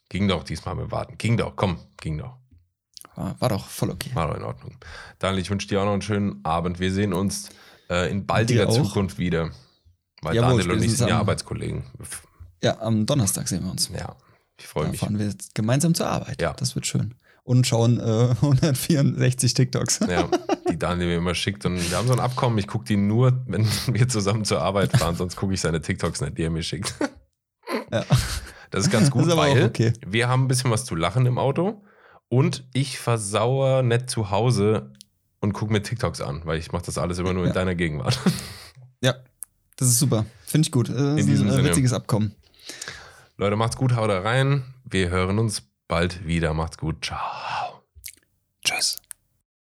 Ging doch diesmal mit Warten. Ging doch, komm, ging doch. War, war doch voll okay. War doch in Ordnung. Daniel, ich wünsche dir auch noch einen schönen Abend. Wir sehen uns äh, in baldiger. Zukunft wieder. Weil Jawohl, Daniel und ich sind ja Arbeitskollegen. Ja, am Donnerstag sehen wir uns. Ja, ich freue Da mich. fahren wir jetzt gemeinsam zur Arbeit. Ja. Das wird schön. Und schauen äh, [LAUGHS] 164 TikToks. Ja, die Daniel mir immer schickt. Und wir haben so ein Abkommen, ich gucke die nur, wenn [LAUGHS] wir zusammen zur Arbeit fahren, sonst gucke ich seine TikToks nicht, die er mir schickt. Ja. Das ist ganz gut, [LAUGHS] ist aber auch weil okay. wir haben ein bisschen was zu lachen im Auto und ich versauere nicht zu Hause und gucke mir TikToks an, weil ich mache das alles immer nur in Ja. deiner Gegenwart. Ja, das ist super. Finde ich gut. Äh, Das ist diesem ein äh, Sinne. witziges Abkommen. Leute, macht's gut, haut rein. Wir hören uns bald wieder. Macht's gut. Ciao. Tschüss.